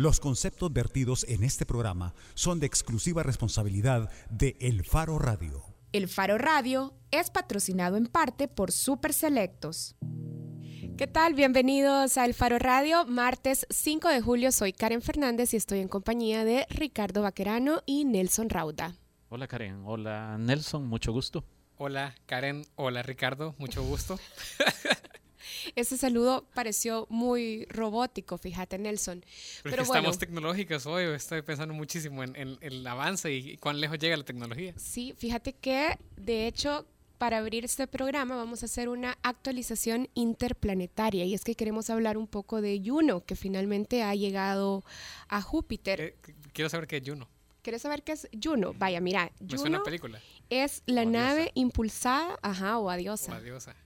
Los conceptos vertidos en este programa son de exclusiva responsabilidad de El Faro Radio. El Faro Radio es patrocinado en parte por Super Selectos. ¿Qué tal? Bienvenidos a El Faro Radio. Martes 5 de julio soy Karen Fernández y estoy en compañía de Ricardo Vaquerano y Nelson Rauda. Hola Karen, hola Nelson, mucho gusto. Hola Karen, hola Ricardo, mucho gusto. Ese saludo pareció muy robótico, fíjate, Nelson. Pero, estamos tecnológicos hoy, estoy pensando muchísimo en, el avance y cuán lejos llega la tecnología. Sí, fíjate que de hecho para abrir este programa vamos a hacer una actualización interplanetaria y es que queremos hablar un poco de Juno, que finalmente ha llegado a Júpiter. Eh, quiero saber qué es Juno. ¿Quieres saber qué es Juno? Vaya, mira, Juno película. es la nave impulsada, ajá, o adiosa. O adiosa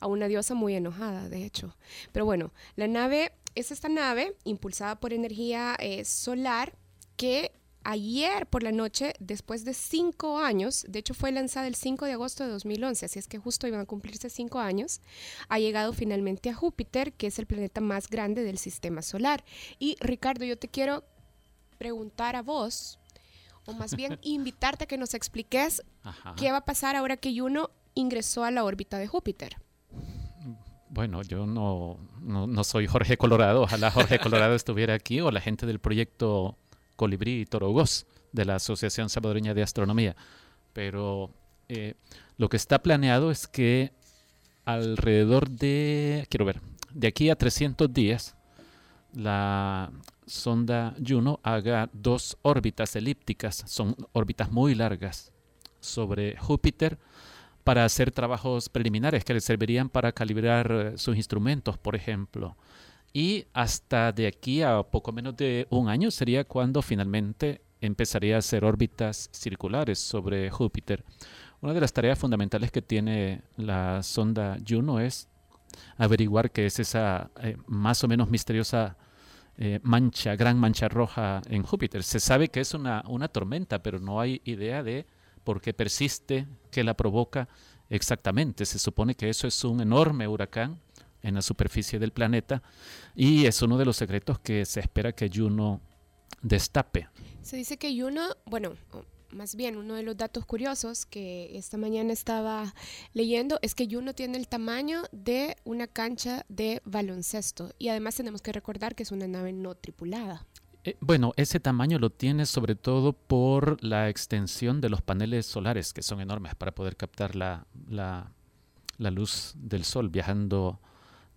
a una diosa muy enojada, de hecho. Pero bueno, la nave es esta nave impulsada por energía eh, solar que ayer por la noche, después de cinco años, de hecho fue lanzada el 5 de agosto de 2011, así es que justo iban a cumplirse cinco años, ha llegado finalmente a Júpiter, que es el planeta más grande del sistema solar. Y Ricardo, yo te quiero preguntar a vos, o más bien invitarte a que nos expliques qué va a pasar ahora que Juno ingresó a la órbita de Júpiter. Bueno, yo no, no, soy Jorge Colorado. Ojalá Jorge Colorado estuviera aquí o la gente del proyecto Colibrí y Torogos de la Asociación Salvadoreña de Astronomía. Pero eh, lo que está planeado es que alrededor de, quiero ver, de aquí a 300 días, la sonda Juno haga dos órbitas elípticas, son órbitas muy largas, sobre Júpiter para hacer trabajos preliminares que le servirían para calibrar eh, sus instrumentos, por ejemplo. Y hasta de aquí a poco menos de un año sería cuando finalmente empezaría a hacer órbitas circulares sobre Júpiter. Una de las tareas fundamentales que tiene la sonda Juno es averiguar qué es esa eh, más o menos misteriosa eh, mancha, gran mancha roja en Júpiter. Se sabe que es una, una tormenta, pero no hay idea de porque persiste, que la provoca exactamente. Se supone que eso es un enorme huracán en la superficie del planeta y es uno de los secretos que se espera que Juno destape. Se dice que Juno, bueno, más bien uno de los datos curiosos que esta mañana estaba leyendo es que Juno tiene el tamaño de una cancha de baloncesto y además tenemos que recordar que es una nave no tripulada. Eh, bueno, ese tamaño lo tiene sobre todo por la extensión de los paneles solares, que son enormes para poder captar la, luz del sol viajando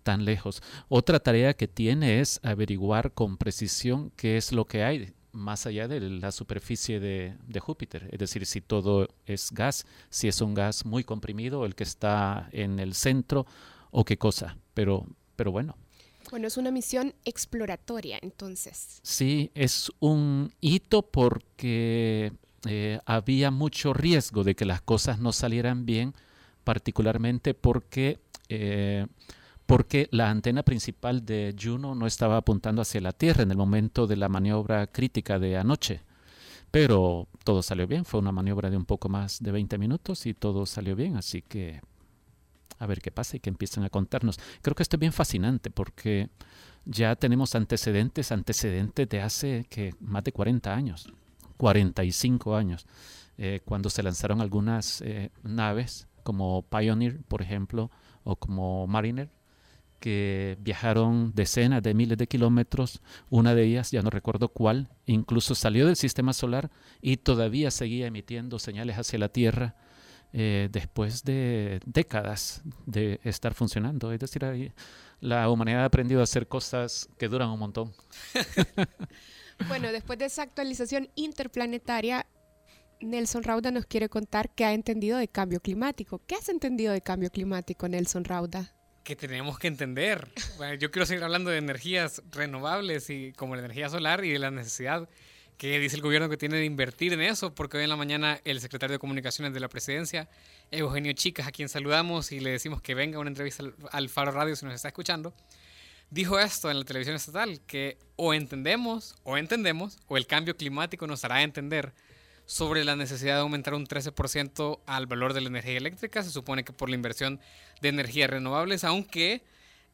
tan lejos. Otra tarea que tiene es averiguar con precisión qué es lo que hay más allá de la superficie de, de, Júpiter, es decir, si todo es gas, si es un gas muy comprimido, el que está en el centro o qué cosa. Pero, pero bueno, bueno, es una misión exploratoria, entonces. Sí, es un hito porque eh, había mucho riesgo de que las cosas no salieran bien, particularmente porque, eh, porque la antena principal de Juno no estaba apuntando hacia la Tierra en el momento de la maniobra crítica de anoche. Pero todo salió bien, fue una maniobra de un poco más de 20 minutos y todo salió bien, así que a ver qué pasa y que empiecen a contarnos. Creo que esto es bien fascinante porque ya tenemos antecedentes, antecedentes de hace que más de 40 años, 45 años, eh, cuando se lanzaron algunas eh, naves como Pioneer, por ejemplo, o como Mariner, que viajaron decenas de miles de kilómetros, una de ellas, ya no recuerdo cuál, incluso salió del sistema solar y todavía seguía emitiendo señales hacia la Tierra eh, después de décadas de estar funcionando. Es decir, la humanidad ha aprendido a hacer cosas que duran un montón. bueno, después de esa actualización interplanetaria, Nelson Rauda nos quiere contar qué ha entendido de cambio climático. ¿Qué has entendido de cambio climático, Nelson Rauda? Que tenemos que entender. yo quiero seguir hablando de energías renovables y como la energía solar y de la necesidad que dice el gobierno que tiene de invertir en eso, porque hoy en la mañana el secretario de Comunicaciones de la Presidencia, Eugenio Chicas, a quien saludamos y le decimos que venga a una entrevista al Faro Radio si nos está escuchando, dijo esto en la televisión estatal, que o entendemos, o entendemos, o el cambio climático nos hará entender sobre la necesidad de aumentar un 13% al valor de la energía eléctrica, se supone que por la inversión de energías renovables, aunque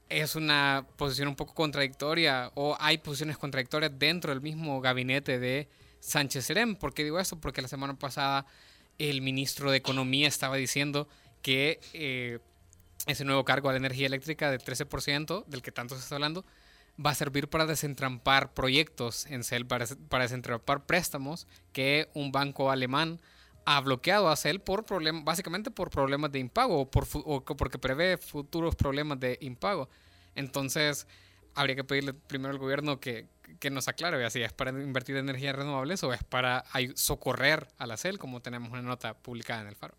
es una posición un poco contradictoria o hay posiciones contradictorias dentro del mismo gabinete de Sánchez Serén. ¿Por qué digo esto? Porque la semana pasada el ministro de Economía estaba diciendo que eh, ese nuevo cargo a la energía eléctrica de 13%, del que tanto se está hablando, va a servir para desentrampar proyectos en CEL, para, para desentrampar préstamos que un banco alemán ha bloqueado a CEL por problemas, básicamente por problemas de impago o, por, o porque prevé futuros problemas de impago. Entonces, habría que pedirle primero al gobierno que, que nos aclare si es para invertir en energías renovables o es para socorrer a la CEL, como tenemos una nota publicada en el Faro.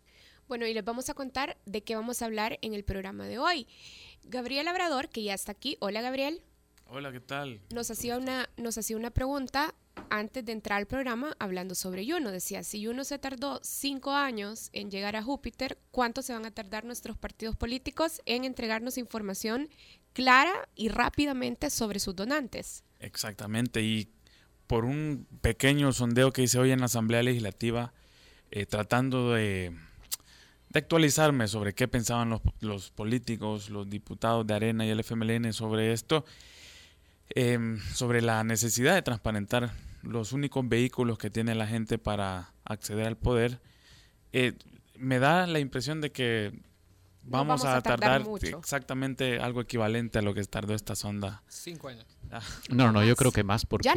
Bueno, y les vamos a contar de qué vamos a hablar en el programa de hoy. Gabriel Labrador, que ya está aquí. Hola, Gabriel. Hola, ¿qué tal? Nos hacía una, nos hacía una pregunta antes de entrar al programa hablando sobre Juno. Decía, si Juno se tardó cinco años en llegar a Júpiter, ¿cuánto se van a tardar nuestros partidos políticos en entregarnos información clara y rápidamente sobre sus donantes? Exactamente, y por un pequeño sondeo que hice hoy en la Asamblea Legislativa, eh, tratando de, actualizarme sobre qué pensaban los, los, políticos, los diputados de Arena y el FMLN sobre esto, Em, sobre la necesidad de transparentar los únicos vehículos que tiene la gente para acceder al poder, eh, me da la impresión de que vamos, a, tardar, exactamente algo equivalente a lo que tardó esta sonda. Cinco años. Ah. No, no, yo creo que más porque,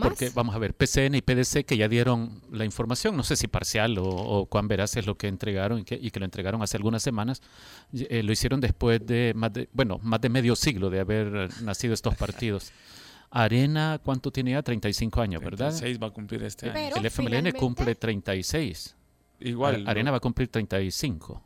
porque vamos a ver, PCN y PDC que ya dieron la información, no sé si parcial o, cuán veraz es lo que entregaron y que, lo entregaron hace algunas semanas, eh, lo hicieron después de más de, bueno, más de medio siglo de haber nacido estos partidos. Arena, ¿cuánto tiene ya? 35 años, ¿verdad? 36 va a cumplir este año. El FMLN cumple 36. Igual. Arena va a cumplir 35.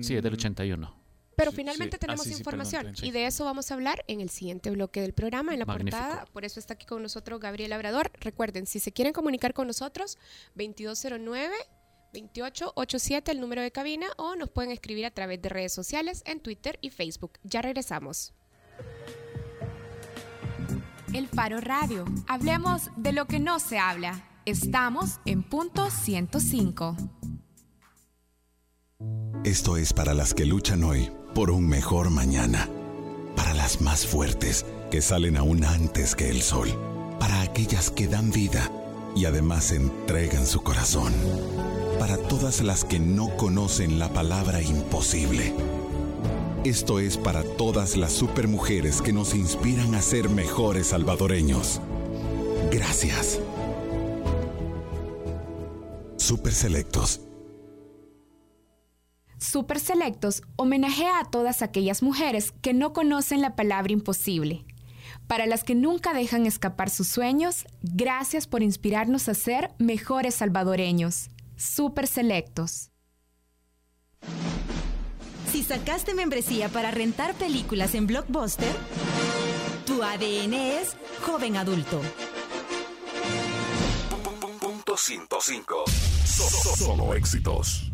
Sí, es del 81. Mm. Pero finalmente tenemos información y de eso vamos a hablar en el siguiente bloque del programa, en la portada. Por eso está aquí con nosotros Gabriel Labrador. Recuerden, si se quieren comunicar con nosotros, 2209. 2887 el número de cabina o nos pueden escribir a través de redes sociales en Twitter y Facebook. Ya regresamos. El Faro Radio. Hablemos de lo que no se habla. Estamos en punto 105. Esto es para las que luchan hoy por un mejor mañana. Para las más fuertes que salen aún antes que el sol. Para aquellas que dan vida y además entregan su corazón. Para todas las que no conocen la palabra imposible. Esto es para todas las supermujeres que nos inspiran a ser mejores salvadoreños. Gracias. Super Selectos Super Selectos homenajea a todas aquellas mujeres que no conocen la palabra imposible. Para las que nunca dejan escapar sus sueños, gracias por inspirarnos a ser mejores salvadoreños. Super Selectos. Si sacaste membresía para rentar películas en Blockbuster, tu ADN es joven adulto. Punto 105. solo éxitos.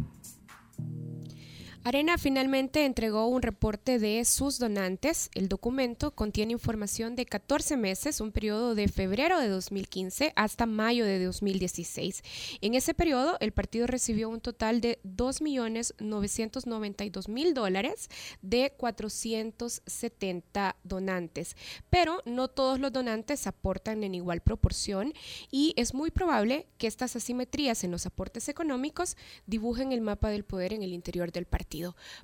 Arena finalmente entregó un reporte de sus donantes. El documento contiene información de 14 meses, un periodo de febrero de 2015 hasta mayo de 2016. En ese periodo, el partido recibió un total de 2.992.000 dólares de 470 donantes. Pero no todos los donantes aportan en igual proporción y es muy probable que estas asimetrías en los aportes económicos dibujen el mapa del poder en el interior del partido.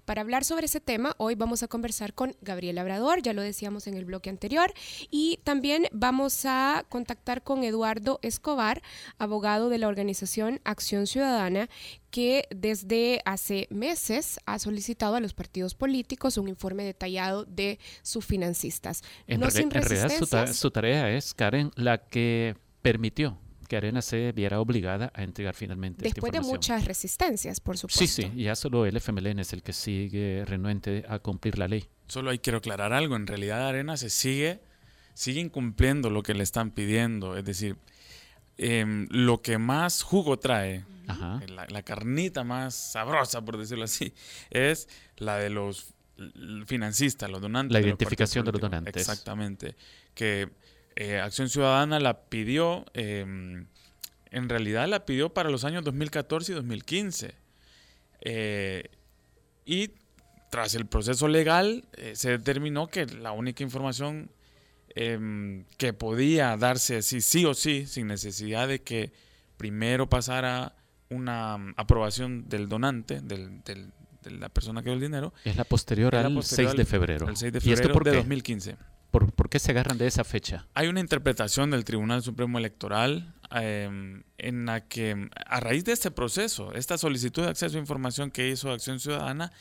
Para hablar sobre ese tema, hoy vamos a conversar con Gabriel Labrador, ya lo decíamos en el bloque anterior, y también vamos a contactar con Eduardo Escobar, abogado de la organización Acción Ciudadana, que desde hace meses ha solicitado a los partidos políticos un informe detallado de sus financistas. En, realidad su tarea es, Karen, la que permitió que Arena se viera obligada a entregar finalmente. Después de muchas resistencias, por supuesto. Sí, sí, ya solo el FMLN es el que sigue renuente a cumplir la ley. Solo ahí quiero aclarar algo, en realidad Arena se sigue, sigue incumpliendo lo que le están pidiendo, es decir, em, lo que más jugo trae, la, carnita más sabrosa, por decirlo así, es la de los financistas, los donantes. La identificación de los donantes. Exactamente. Que eh, Acción Ciudadana la pidió, em, en realidad la pidió para los años 2014 y 2015. Eh, Y tras el proceso legal eh, se determinó que la única información em, que podía darse así sí o sí, sin necesidad de que primero pasara una mm, aprobación del donante, del, del- de la persona que dio el dinero, Es la posterior la al posterior 6 de febrero. el 6 de ¿Y esto por de qué? 2015. ¿Por, por qué se agarran de esa fecha? Hay una interpretación del Tribunal Supremo Electoral em, en la que, a raíz de este proceso, esta solicitud de acceso a información que hizo Acción Ciudadana,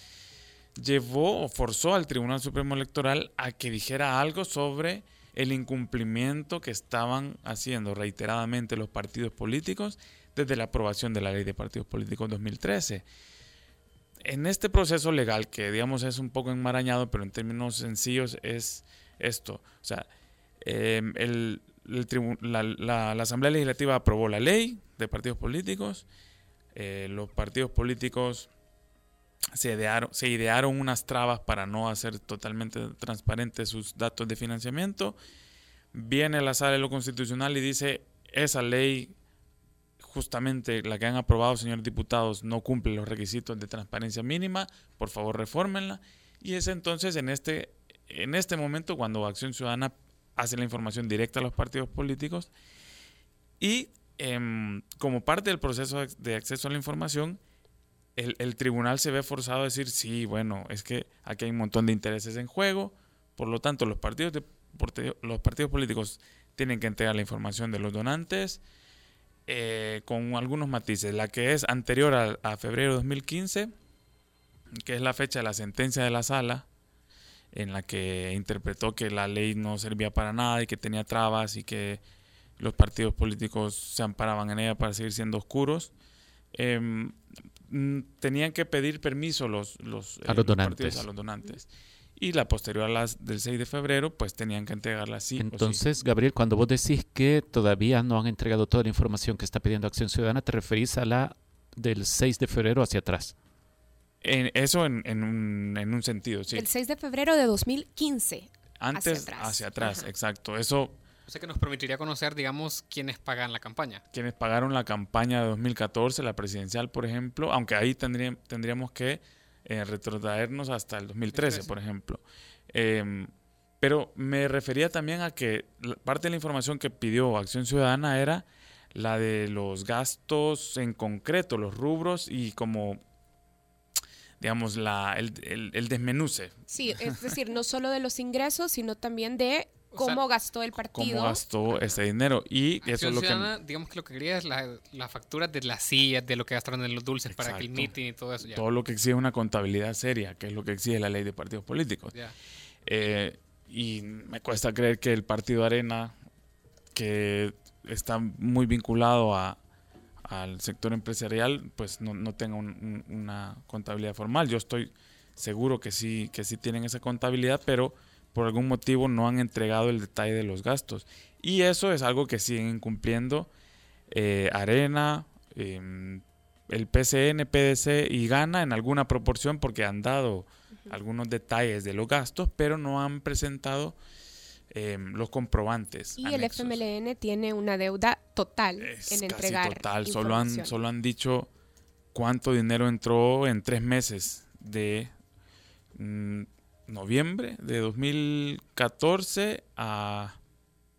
llevó o forzó al Tribunal Supremo Electoral a que dijera algo sobre el incumplimiento que estaban haciendo reiteradamente los partidos políticos desde la aprobación de la Ley de Partidos Políticos 2013. En este proceso legal, que digamos es un poco enmarañado, pero en términos sencillos es esto. O sea, eh, el- la Asamblea Legislativa aprobó la ley de partidos políticos. eh, los partidos políticos se idearon, se idearon unas trabas para no hacer totalmente transparentes sus datos de financiamiento. Viene la sala de lo constitucional y dice, esa ley, justamente la que han aprobado, señores diputados, no cumple los requisitos de transparencia mínima, por favor refórmenla. Y es entonces en este, en este momento cuando Acción Ciudadana hace la información directa a los partidos políticos y em, como parte del proceso de- acceso a la información, el, tribunal se ve forzado a decir, sí, bueno, es que aquí hay un montón de intereses en juego, por lo tanto los partidos, los partidos políticos tienen que entregar la información de los donantes eh, con algunos matices. La que es anterior a febrero de 2015, que es la fecha de la sentencia de la sala, en la que interpretó que la ley no servía para nada y que tenía trabas y que los partidos políticos se amparaban en ella para seguir siendo oscuros. Em, mm, tenían que pedir permiso los, los, A los partidos a los donantes. Y la posterior a las del 6 de febrero, pues tenían que entregarla sí. Entonces, Gabriel, cuando vos decís que todavía no han entregado toda la información que está pidiendo Acción Ciudadana, te referís a la del 6 de febrero hacia atrás. En- eso en, en un, en un sentido, sí. El 6 de febrero de 2015. Antes atrás. hacia atrás, exacto. Eso, O sea que nos permitiría conocer, digamos, quiénes pagan la campaña. quienes pagaron la campaña de 2014, la presidencial, por ejemplo, aunque ahí tendría- tendríamos que eh, retrotraernos hasta el 2013, 2013. por ejemplo. Em, pero me refería también a que la- parte de la información que pidió Acción Ciudadana era la de los gastos en concreto, los rubros y como, digamos, la, el, el- el desmenuce, Sí, es decir, no solo de los ingresos, sino también de O sea, cómo gastó el cómo partido. gastó ese dinero. Y eso es lo que... Digamos que lo que quería es la, la factura de las sillas, de lo que gastaron en los dulces para que el Exacto. meeting y todo eso. Ya. todo lo que exige una contabilidad seria, que es lo que exige la ley de partidos políticos. Ya. Eh, y me cuesta creer que el partido Arena, que está muy vinculado a, al sector empresarial, pues no, no tenga un- un- una contabilidad formal. Yo estoy seguro que sí, que sí tienen esa contabilidad, pero por algún motivo no han entregado el detalle de los gastos. Y eso es algo que siguen incumpliendo eh, Arena, em, el PCN, PDC y Gana en alguna proporción porque han dado algunos detalles de los gastos, pero no han presentado em, los comprobantes. Y el. FMLN tiene una deuda total Es en casi entregar total. Solo han, solo han dicho cuánto dinero entró en tres meses de mm, noviembre de 2014 a,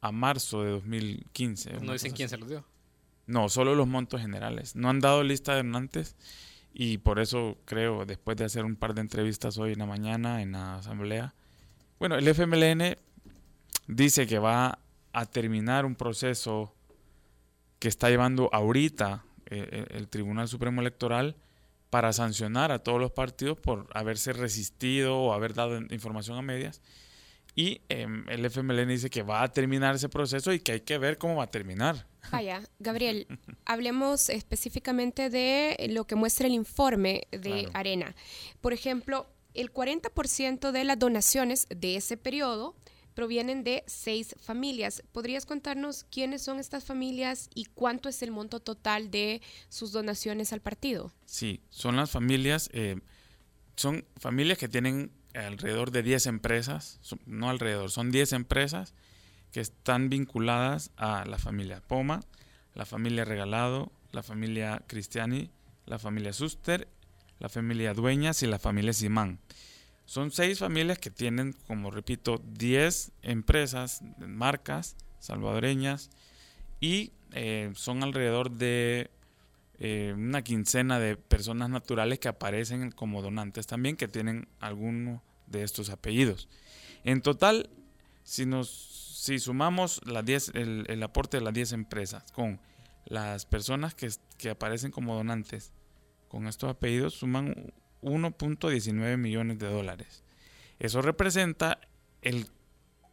a marzo de 2015. No dicen quién así. se los dio. No, solo los montos generales. No han dado lista de donantes y por eso creo, después de hacer un par de entrevistas hoy en la mañana en la asamblea, bueno, el FMLN dice que va a terminar un proceso que está llevando ahorita eh, el, el Tribunal Supremo Electoral para sancionar a todos los partidos por haberse resistido o haber dado in- información a medias. Y em, el FMLN dice que va a terminar ese proceso y que hay que ver cómo va a terminar. Vaya, Gabriel, hablemos específicamente de lo que muestra el informe de Claro. Arena. Por ejemplo, el 40% de las donaciones de ese periodo provienen de seis familias. ¿Podrías contarnos quiénes son estas familias y cuánto es el monto total de sus donaciones al partido? Sí, son las familias, eh, son familias que tienen alrededor de 10 empresas, no alrededor, son 10 empresas que están vinculadas a la familia Poma, la familia Regalado, la familia Cristiani, la familia Suster, la familia Dueñas y la familia Simán. Son seis familias que tienen, como repito, 10 empresas, marcas salvadoreñas y eh, son alrededor de eh, una quincena de personas naturales que aparecen como donantes también, que tienen alguno de estos apellidos. En total, si, nos, si sumamos las 10, el, el, aporte de las 10 empresas con las personas que, que aparecen como donantes con estos apellidos, suman 1.19 millones de dólares. Eso representa el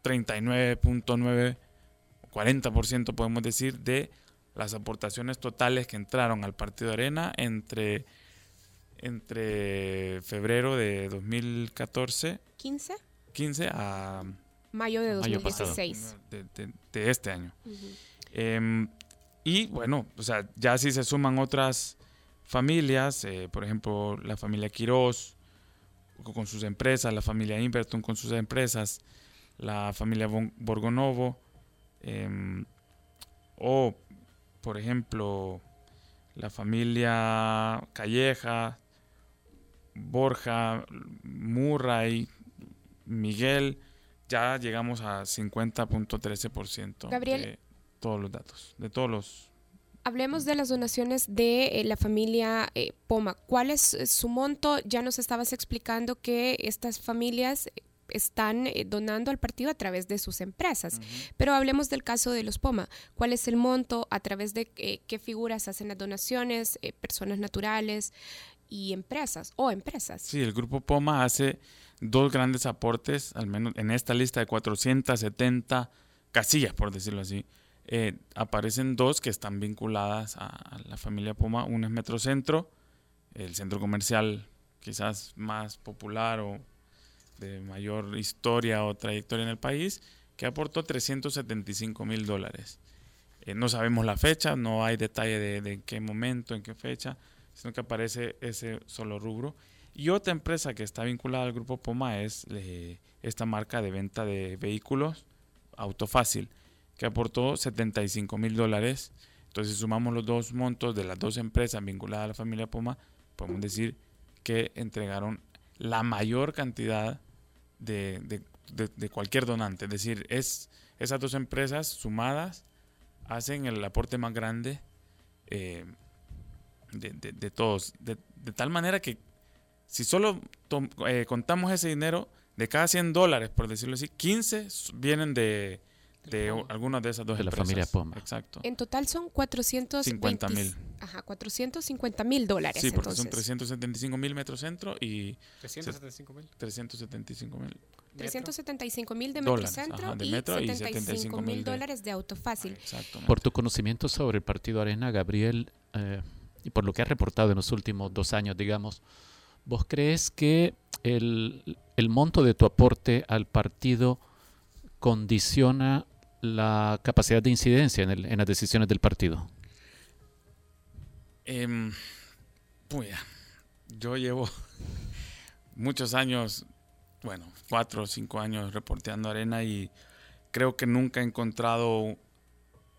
39.9, 40% podemos decir, de las aportaciones totales que entraron al Partido Arena entre, entre febrero de 2014. 15. 15 a mayo de 2016. de, de, de, este año. Uh -huh. eh, y bueno, o sea, ya si se suman otras familias, eh, por ejemplo, la familia Quiroz con sus empresas, la familia Inverton con sus empresas, la familia Borgonovo, eh, o por ejemplo, la familia Calleja, Borja, Murray, Miguel, ya llegamos a 50.13% de todos los datos, de todos los... Hablemos de las donaciones de eh, la familia eh, Poma. ¿Cuál es su monto? Ya nos estabas explicando que estas familias están eh, donando al partido a través de sus empresas. Uh -huh. Pero hablemos del caso de los POMA. ¿Cuál es el monto? ¿A través de eh, qué figuras hacen las donaciones? Eh, ¿Personas naturales y empresas o empresas? Sí, el grupo POMA hace dos grandes aportes, al menos en esta lista de 470 casillas, por decirlo así. Aparecen dos que están vinculadas a, la familia POMA. Uno es Metrocentro, el centro comercial quizás más popular o de mayor historia o trayectoria en el país, que aportó 375 mil dólares. Eh, no sabemos la fecha, no hay detalle de, de, qué momento, en qué fecha, sino que aparece ese solo rubro. Y otra empresa que está vinculada al grupo Poma es eh, esta marca de venta de vehículos, Autofácil, que aportó 75 mil dólares. Entonces, si sumamos los dos montos de las dos empresas vinculadas a la familia Poma, podemos decir que entregaron la mayor cantidad de, de, de, cualquier donante. Es decir, es, esas dos empresas sumadas hacen el aporte más grande eh, de, todos. De, tal manera que si solo eh, contamos ese dinero, de cada 100 dólares, por decirlo así, 15 vienen de, de algunas de esas dos de empresas. la familia Poma. Exacto. En total son 450 mil. Ajá, 450 mil dólares. Sí, porque entonces. son 375 mil metrocentro y 375 mil. 375 mil. 375 mil de ajá, de y metro y 75 mil 75.000 de- dólares de Autofácil. Exacto. Por tu conocimiento sobre el Partido Arena, Gabriel, eh, y por lo que has reportado en los últimos dos años, digamos, ¿vos crees que el, el monto de tu aporte al partido condiciona la capacidad de incidencia en, las decisiones del partido? Puya, yo llevo muchos años, bueno, cuatro o cinco años reporteando arena y creo que nunca he encontrado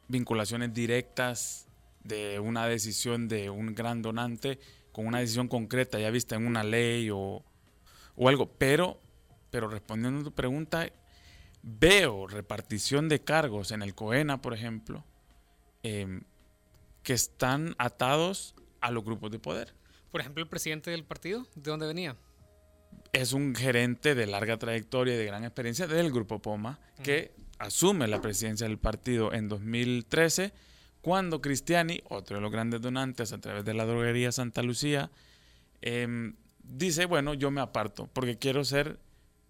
vinculaciones directas de una decisión de un gran donante con una decisión concreta ya vista en una ley o, o algo. Pero, pero respondiendo a tu pregunta, veo repartición de cargos en el COENA, por ejemplo, em, que están atados a los grupos de poder. Por ejemplo, el presidente del partido, ¿de dónde venía? Es un gerente de larga trayectoria y de gran experiencia del grupo Poma que asume la presidencia del partido en 2013 cuando Cristiani, otro de los grandes donantes a través de la droguería Santa Lucía, em, dice, bueno, yo me aparto porque quiero ser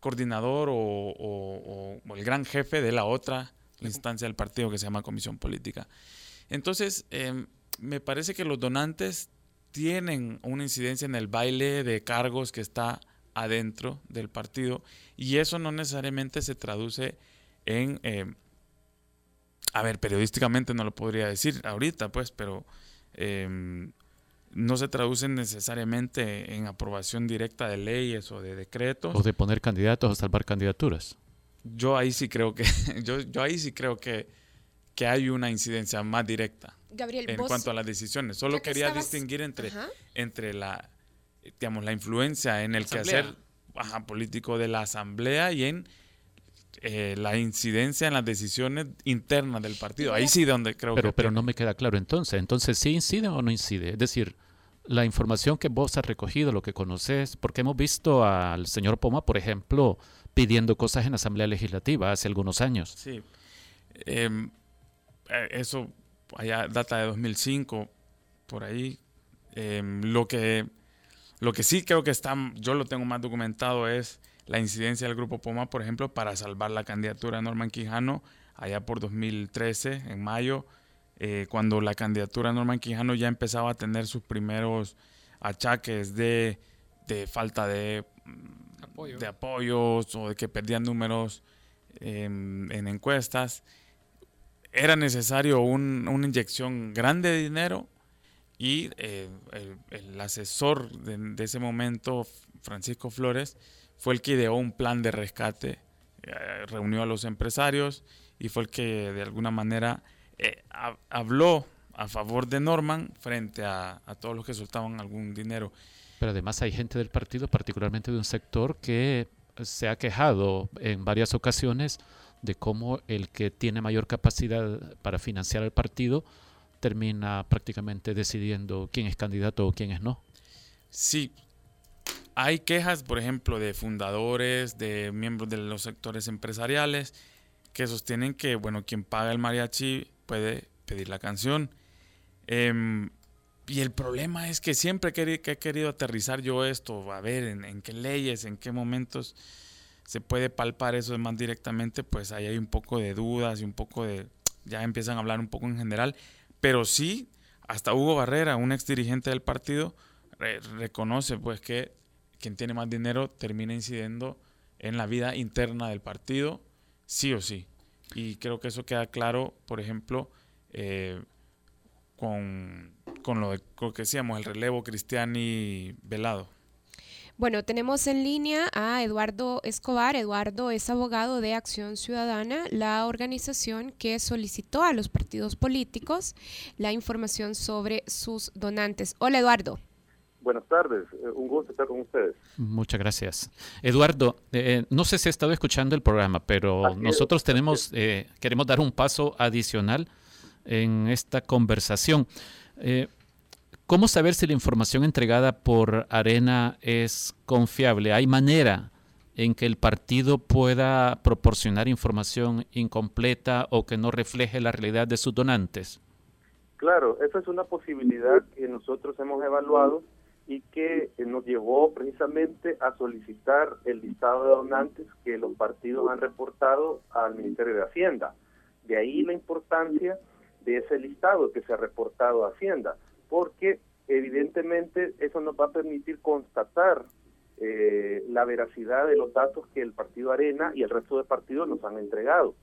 coordinador o, el gran jefe de la otra instancia del partido que se llama Comisión Política. Entonces, em, me parece que los donantes tienen una incidencia en el baile de cargos que está adentro del partido y eso no necesariamente se traduce en, em, a ver, periodísticamente no lo podría decir ahorita, pues, pero em, no se traduce necesariamente en aprobación directa de leyes o de decretos ¿O de poner candidatos o salvar candidaturas? yo ahí sí creo que yo, yo ahí sí creo que, que hay una incidencia más directa Gabriel, en vos... cuanto a las decisiones. Solo que quería estabas- distinguir entre, Ajá. entre la digamos, la influencia en el Asamblea. quehacer ajá, político de la Asamblea y en eh, la incidencia en las decisiones internas del partido. Ahí sí donde creo Pero, que... pero no me queda claro entonces. Entonces, ¿sí incide o no incide? Es decir, la información que vos has recogido, lo que conoces, porque hemos visto al señor Poma, por ejemplo, pidiendo cosas en la Asamblea Legislativa hace algunos años. Sí. Em, eh, eso allá data de 2005, por ahí. Em, lo, que, lo que sí creo que está, yo lo tengo más documentado es la incidencia del Grupo Poma, por ejemplo, para salvar la candidatura de Norman Quijano allá por 2013, en mayo, eh, cuando la candidatura de Norman Quijano ya empezaba a tener sus primeros achaques de, de falta de Apoyo. de apoyos o de que perdían números em, en encuestas. Era necesario un- una inyección grande de dinero y eh, el, el asesor de, de ese momento, Francisco Flores, fue el que ideó un plan de rescate, eh, reunió a los empresarios y fue el que de alguna manera eh, ha- habló a favor de Norman frente a, a todos los que soltaban algún dinero. Pero además hay gente del partido, particularmente de un sector, que se ha quejado en varias ocasiones de cómo el que tiene mayor capacidad para financiar el partido termina prácticamente decidiendo quién es candidato o quién es no. Sí, hay quejas, por ejemplo, de fundadores, de miembros de los sectores empresariales, que sostienen que, bueno, quien paga el mariachi puede pedir la canción. Em, y el problema es que siempre que, he- que he querido aterrizar yo esto, a ver en, qué leyes, en qué momentos se puede palpar eso más directamente, pues ahí hay un poco de dudas y un poco de, ya empiezan a hablar un poco en general, pero sí, hasta Hugo Barrera, un ex dirigente del partido, re- reconoce pues que quien tiene más dinero termina incidiendo en la vida interna del partido, sí o sí. Y creo que eso queda claro, por ejemplo, eh, con, con lo, de, lo que decíamos, el relevo Cristiani Velado. Bueno, tenemos en línea a Eduardo Escobar. Eduardo es abogado de Acción Ciudadana, la organización que solicitó a los partidos políticos la información sobre sus donantes. Hola, Eduardo. Buenas tardes, eh, un gusto estar con ustedes. Muchas gracias. Eduardo, eh, no sé si ha estado escuchando el programa, pero Así nosotros tenemos, eh, queremos dar un paso adicional en esta conversación. Eh, ¿Cómo saber si la información entregada por Arena es confiable? ¿Hay manera en que el partido pueda proporcionar información incompleta o que no refleje la realidad de sus donantes? Claro, esa es una posibilidad que nosotros hemos evaluado y que eh, nos llevó precisamente a solicitar el listado de donantes que los partidos han reportado al Ministerio de Hacienda. De ahí la importancia de ese listado que se ha reportado a Hacienda, porque evidentemente eso nos va a permitir constatar eh, la veracidad de los datos que el partido Arena y el resto de partidos nos han entregado.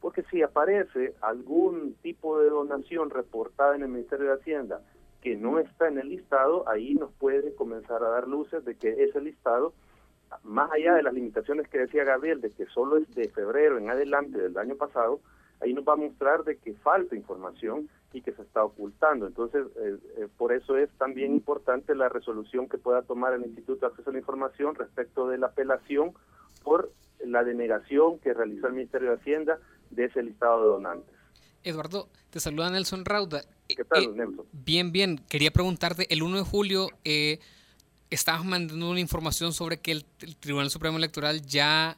Porque si aparece algún tipo de donación reportada en el Ministerio de Hacienda que no está en el listado, ahí nos puede comenzar a dar luces de que ese listado, más allá de las limitaciones que decía Gabriel, de que solo es de febrero en adelante del año pasado, ahí nos va a mostrar de que falta información y que se está ocultando. Entonces, eh, eh, por eso es también importante la resolución que pueda tomar el Instituto de Acceso a la Información respecto de la apelación por la denegación que realizó el Ministerio de Hacienda de ese listado de donantes. Eduardo, te saluda Nelson Rauda. ¿Qué tal, Eh, Nelson? Bien, bien. Quería preguntarte, el 1 de julio eh, estabas mandando una información sobre que el, el Tribunal Supremo Electoral ya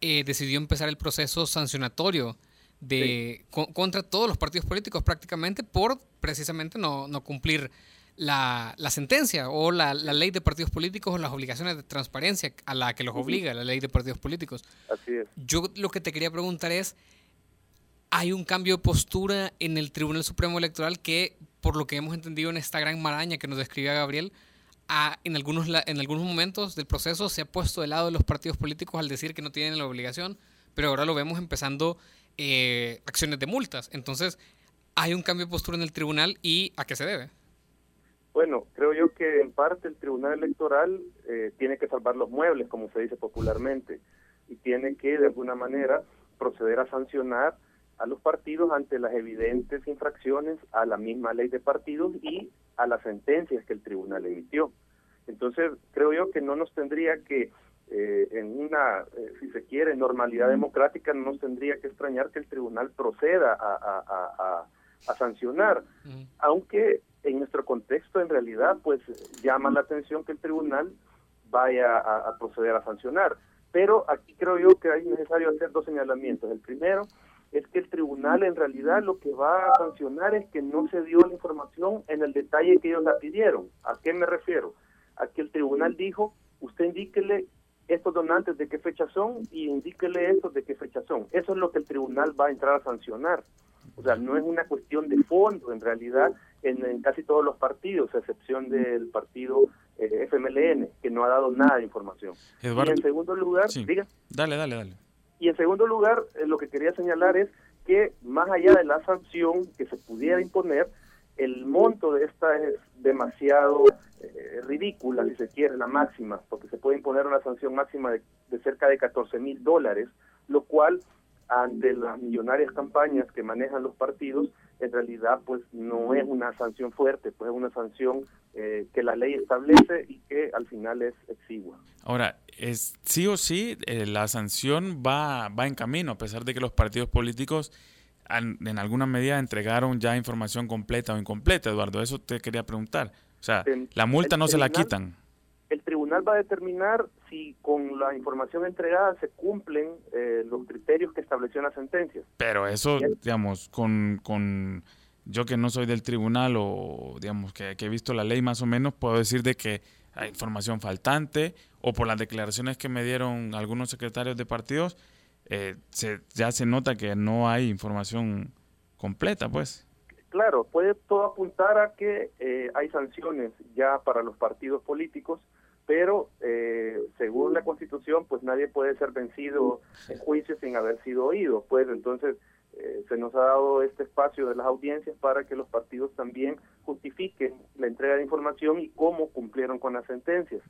eh, decidió empezar el proceso sancionatorio de co- contra todos los partidos políticos prácticamente por precisamente no, no cumplir la, la sentencia o la, la ley de partidos políticos o las obligaciones de transparencia a la que los obliga la ley de partidos políticos. Así es. Yo lo que te quería preguntar es, hay un cambio de postura en el Tribunal Supremo Electoral que, por lo que hemos entendido en esta gran maraña que nos describía Gabriel, ha- en, algunos, en algunos momentos del proceso se ha puesto de lado de los partidos políticos al decir que no tienen la obligación, pero ahora lo vemos empezando eh, acciones de multas. Entonces, hay un cambio de postura en el tribunal y ¿a qué se debe? Bueno, creo yo que en parte el Tribunal Electoral eh, tiene que salvar los muebles, como se dice popularmente, y tiene que de alguna manera proceder a sancionar a los partidos ante las evidentes infracciones a la misma ley de partidos y a las sentencias que el tribunal emitió. Entonces, creo yo que no nos tendría que, eh, en una, eh, si se quiere, normalidad democrática, no nos tendría que extrañar que el tribunal proceda a, a sancionar, aunque en nuestro contexto en realidad pues llama la atención que el tribunal vaya a, proceder a sancionar. Pero aquí creo yo que hay necesario hacer dos señalamientos. El primero es que el tribunal en realidad lo que va a sancionar es que no se dio la información en el detalle que ellos la pidieron. ¿A qué me refiero? A que el tribunal dijo, usted indíquele estos donantes de qué fecha son y indíquele estos de qué fecha son. Eso es lo que el tribunal va a entrar a sancionar. O sea, no es una cuestión de fondo, en realidad, en, casi todos los partidos, a excepción del partido eh, FMLN, que no ha dado nada de información. y en segundo lugar, diga. Dale, dale, dale. Y en segundo lugar, eh, lo que quería señalar es que más allá de la sanción que se pudiera imponer, el monto de esta es demasiado eh, ridícula, si se quiere, la máxima, porque se puede imponer una sanción máxima de, de cerca de 14 mil dólares, lo cual ante las millonarias campañas que manejan los partidos, en realidad pues no es una sanción fuerte, pues es una sanción eh, que la ley establece y que al final es exigua. Ahora, es, sí o sí, eh, la sanción va, va en camino, a pesar de que los partidos políticos en alguna medida entregaron ya información completa o incompleta, Eduardo, eso te quería preguntar. O sea, la multa no se la quitan el tribunal va a determinar si con la información entregada se cumplen eh, los criterios que estableció la sentencia. Pero eso, digamos, con, con yo que no soy del tribunal o digamos que, he visto la ley más o menos, puedo decir de que hay información faltante o por las declaraciones que me dieron algunos secretarios de partidos, eh, se, ya se nota que no hay información completa, pues. Claro, puede todo apuntar a que eh, hay sanciones ya para los partidos políticos pero eh, según la Constitución, pues nadie puede ser vencido en juicio sin haber sido oído. Pues entonces eh, se nos ha dado este espacio de las audiencias para que los partidos también justifiquen la entrega de información y cómo cumplieron con las sentencias.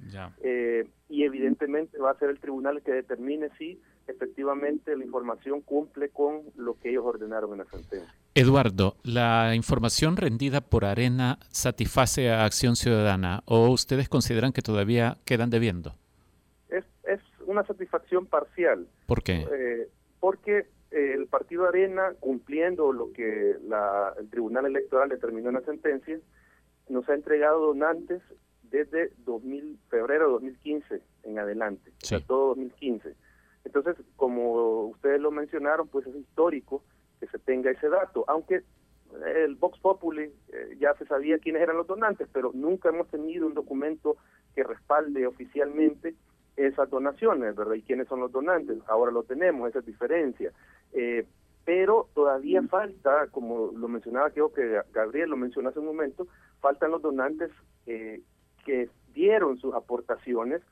Eh, y evidentemente va a ser el tribunal el que determine si efectivamente la información cumple con lo que ellos ordenaron en la sentencia. Eduardo, ¿la información rendida por Arena satisface a Acción Ciudadana o ustedes consideran que todavía quedan debiendo? Es, es una satisfacción parcial. ¿Por qué? Eh, porque el partido Arena, cumpliendo lo que la, el Tribunal Electoral determinó en la sentencia, nos ha entregado donantes desde 2000, febrero de 2015 en adelante, todo 2015. Entonces, como ustedes lo mencionaron, pues es histórico que se tenga ese dato, aunque el Vox Populi eh, ya se sabía quiénes eran los donantes, pero nunca hemos tenido un documento que respalde oficialmente esas donaciones, ¿verdad? ¿Y quiénes son los donantes? Ahora lo tenemos, esa es diferencia. Eh, pero todavía falta, como lo mencionaba, creo que Gabriel lo mencionó hace un momento, faltan los donantes eh, que dieron sus aportaciones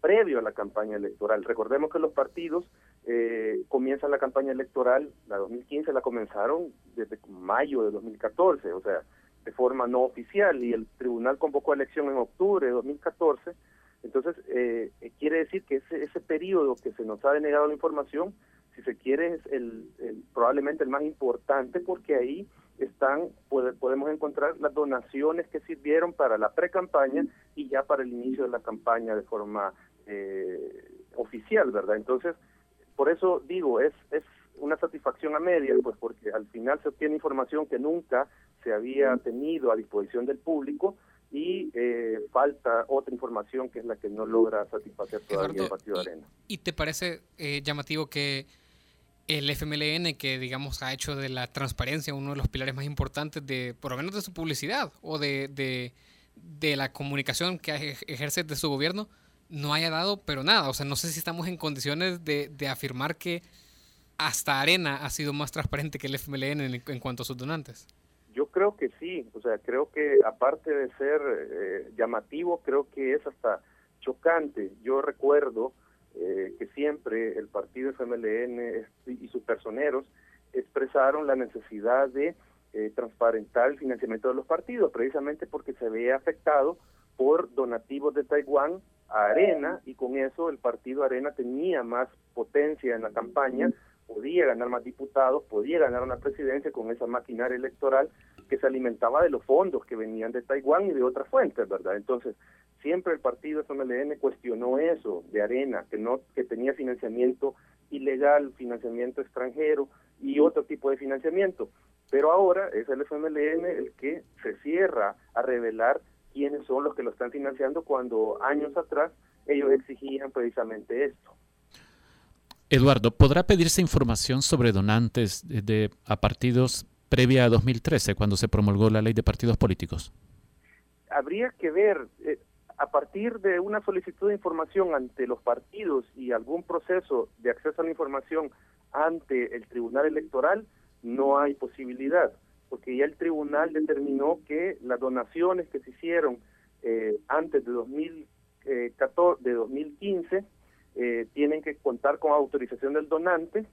previo a la campaña electoral. Recordemos que los partidos eh, comienzan la campaña electoral, la 2015 la comenzaron desde mayo de 2014, o sea, de forma no oficial, y el tribunal convocó elección en octubre de 2014. Entonces, eh, quiere decir que ese, ese periodo que se nos ha denegado la información, si se quiere, es el, probablemente el más importante porque ahí están podemos encontrar las donaciones que sirvieron para la pre-campaña y ya para el inicio de la campaña de forma eh, oficial, ¿verdad? Entonces, por eso digo, es, es una satisfacción a medias, pues porque al final se obtiene información que nunca se había tenido a disposición del público y eh, falta otra información que es la que no logra satisfacer todavía el Partido de Arena. ¿Y te parece eh, llamativo que el FMLN, que digamos ha hecho de la transparencia uno de los pilares más importantes de, por lo menos de su publicidad o de, de, de la comunicación que ejerce de su gobierno, no haya dado, pero nada. O sea, no sé si estamos en condiciones de, de afirmar que hasta Arena ha sido más transparente que el FMLN en, cuanto a sus donantes. Yo creo que sí, o sea, creo que aparte de ser eh, llamativo, creo que es hasta chocante. Yo recuerdo eh, que siempre el partido FMLN y sus personeros expresaron la necesidad de eh, transparentar el financiamiento de los partidos, precisamente porque se veía afectado por donativos de Taiwán a Arena y con eso el partido Arena tenía más potencia en la campaña podía ganar más diputados, podía ganar una presidencia con esa maquinaria electoral que se alimentaba de los fondos que venían de Taiwán y de otras fuentes, ¿verdad? Entonces, siempre el partido FMLN cuestionó eso de Arena, que no que tenía financiamiento ilegal, financiamiento extranjero y otro tipo de financiamiento. Pero ahora es el FMLN el que se cierra a revelar quiénes son los que lo están financiando cuando años atrás ellos exigían precisamente esto. Eduardo, ¿podrá pedirse información sobre donantes de, a partidos previa a 2013, cuando se promulgó la ley de partidos políticos? Habría que ver, eh, a partir de una solicitud de información ante los partidos y algún proceso de acceso a la información ante el Tribunal Electoral, no hay posibilidad, porque ya el tribunal determinó que las donaciones que se hicieron eh, antes de 2014, de 2015 eh, tienen que contar con autorización del donante,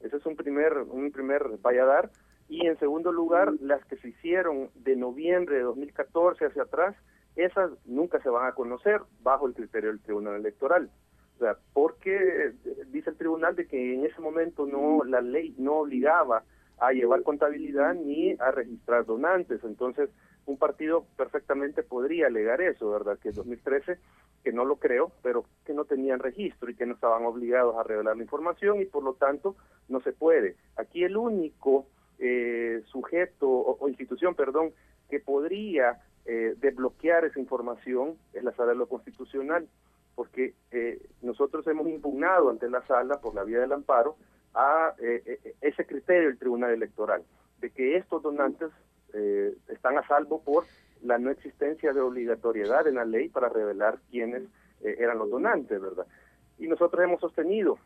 ese es un primer, un primer valladar, y en segundo lugar, las que se hicieron de noviembre de 2014 hacia atrás, esas nunca se van a conocer bajo el criterio del Tribunal Electoral. O sea, porque eh, dice el tribunal de que en ese momento no la ley no obligaba a llevar contabilidad ni a registrar donantes. Entonces, un partido perfectamente podría alegar eso, ¿verdad? Que en 2013, que no lo creo, pero que no tenían registro y que no estaban obligados a revelar la información y por lo tanto no se puede. Aquí el único eh, sujeto o, institución, perdón, que podría eh, desbloquear esa información es la sala de lo constitucional, porque eh, nosotros hemos impugnado ante la sala por la vía del amparo a ese criterio del Tribunal Electoral, de que estos donantes están a salvo por la no existencia de obligatoriedad en la ley para revelar quiénes eran los donantes, ¿verdad? Y nosotros hemos sostenido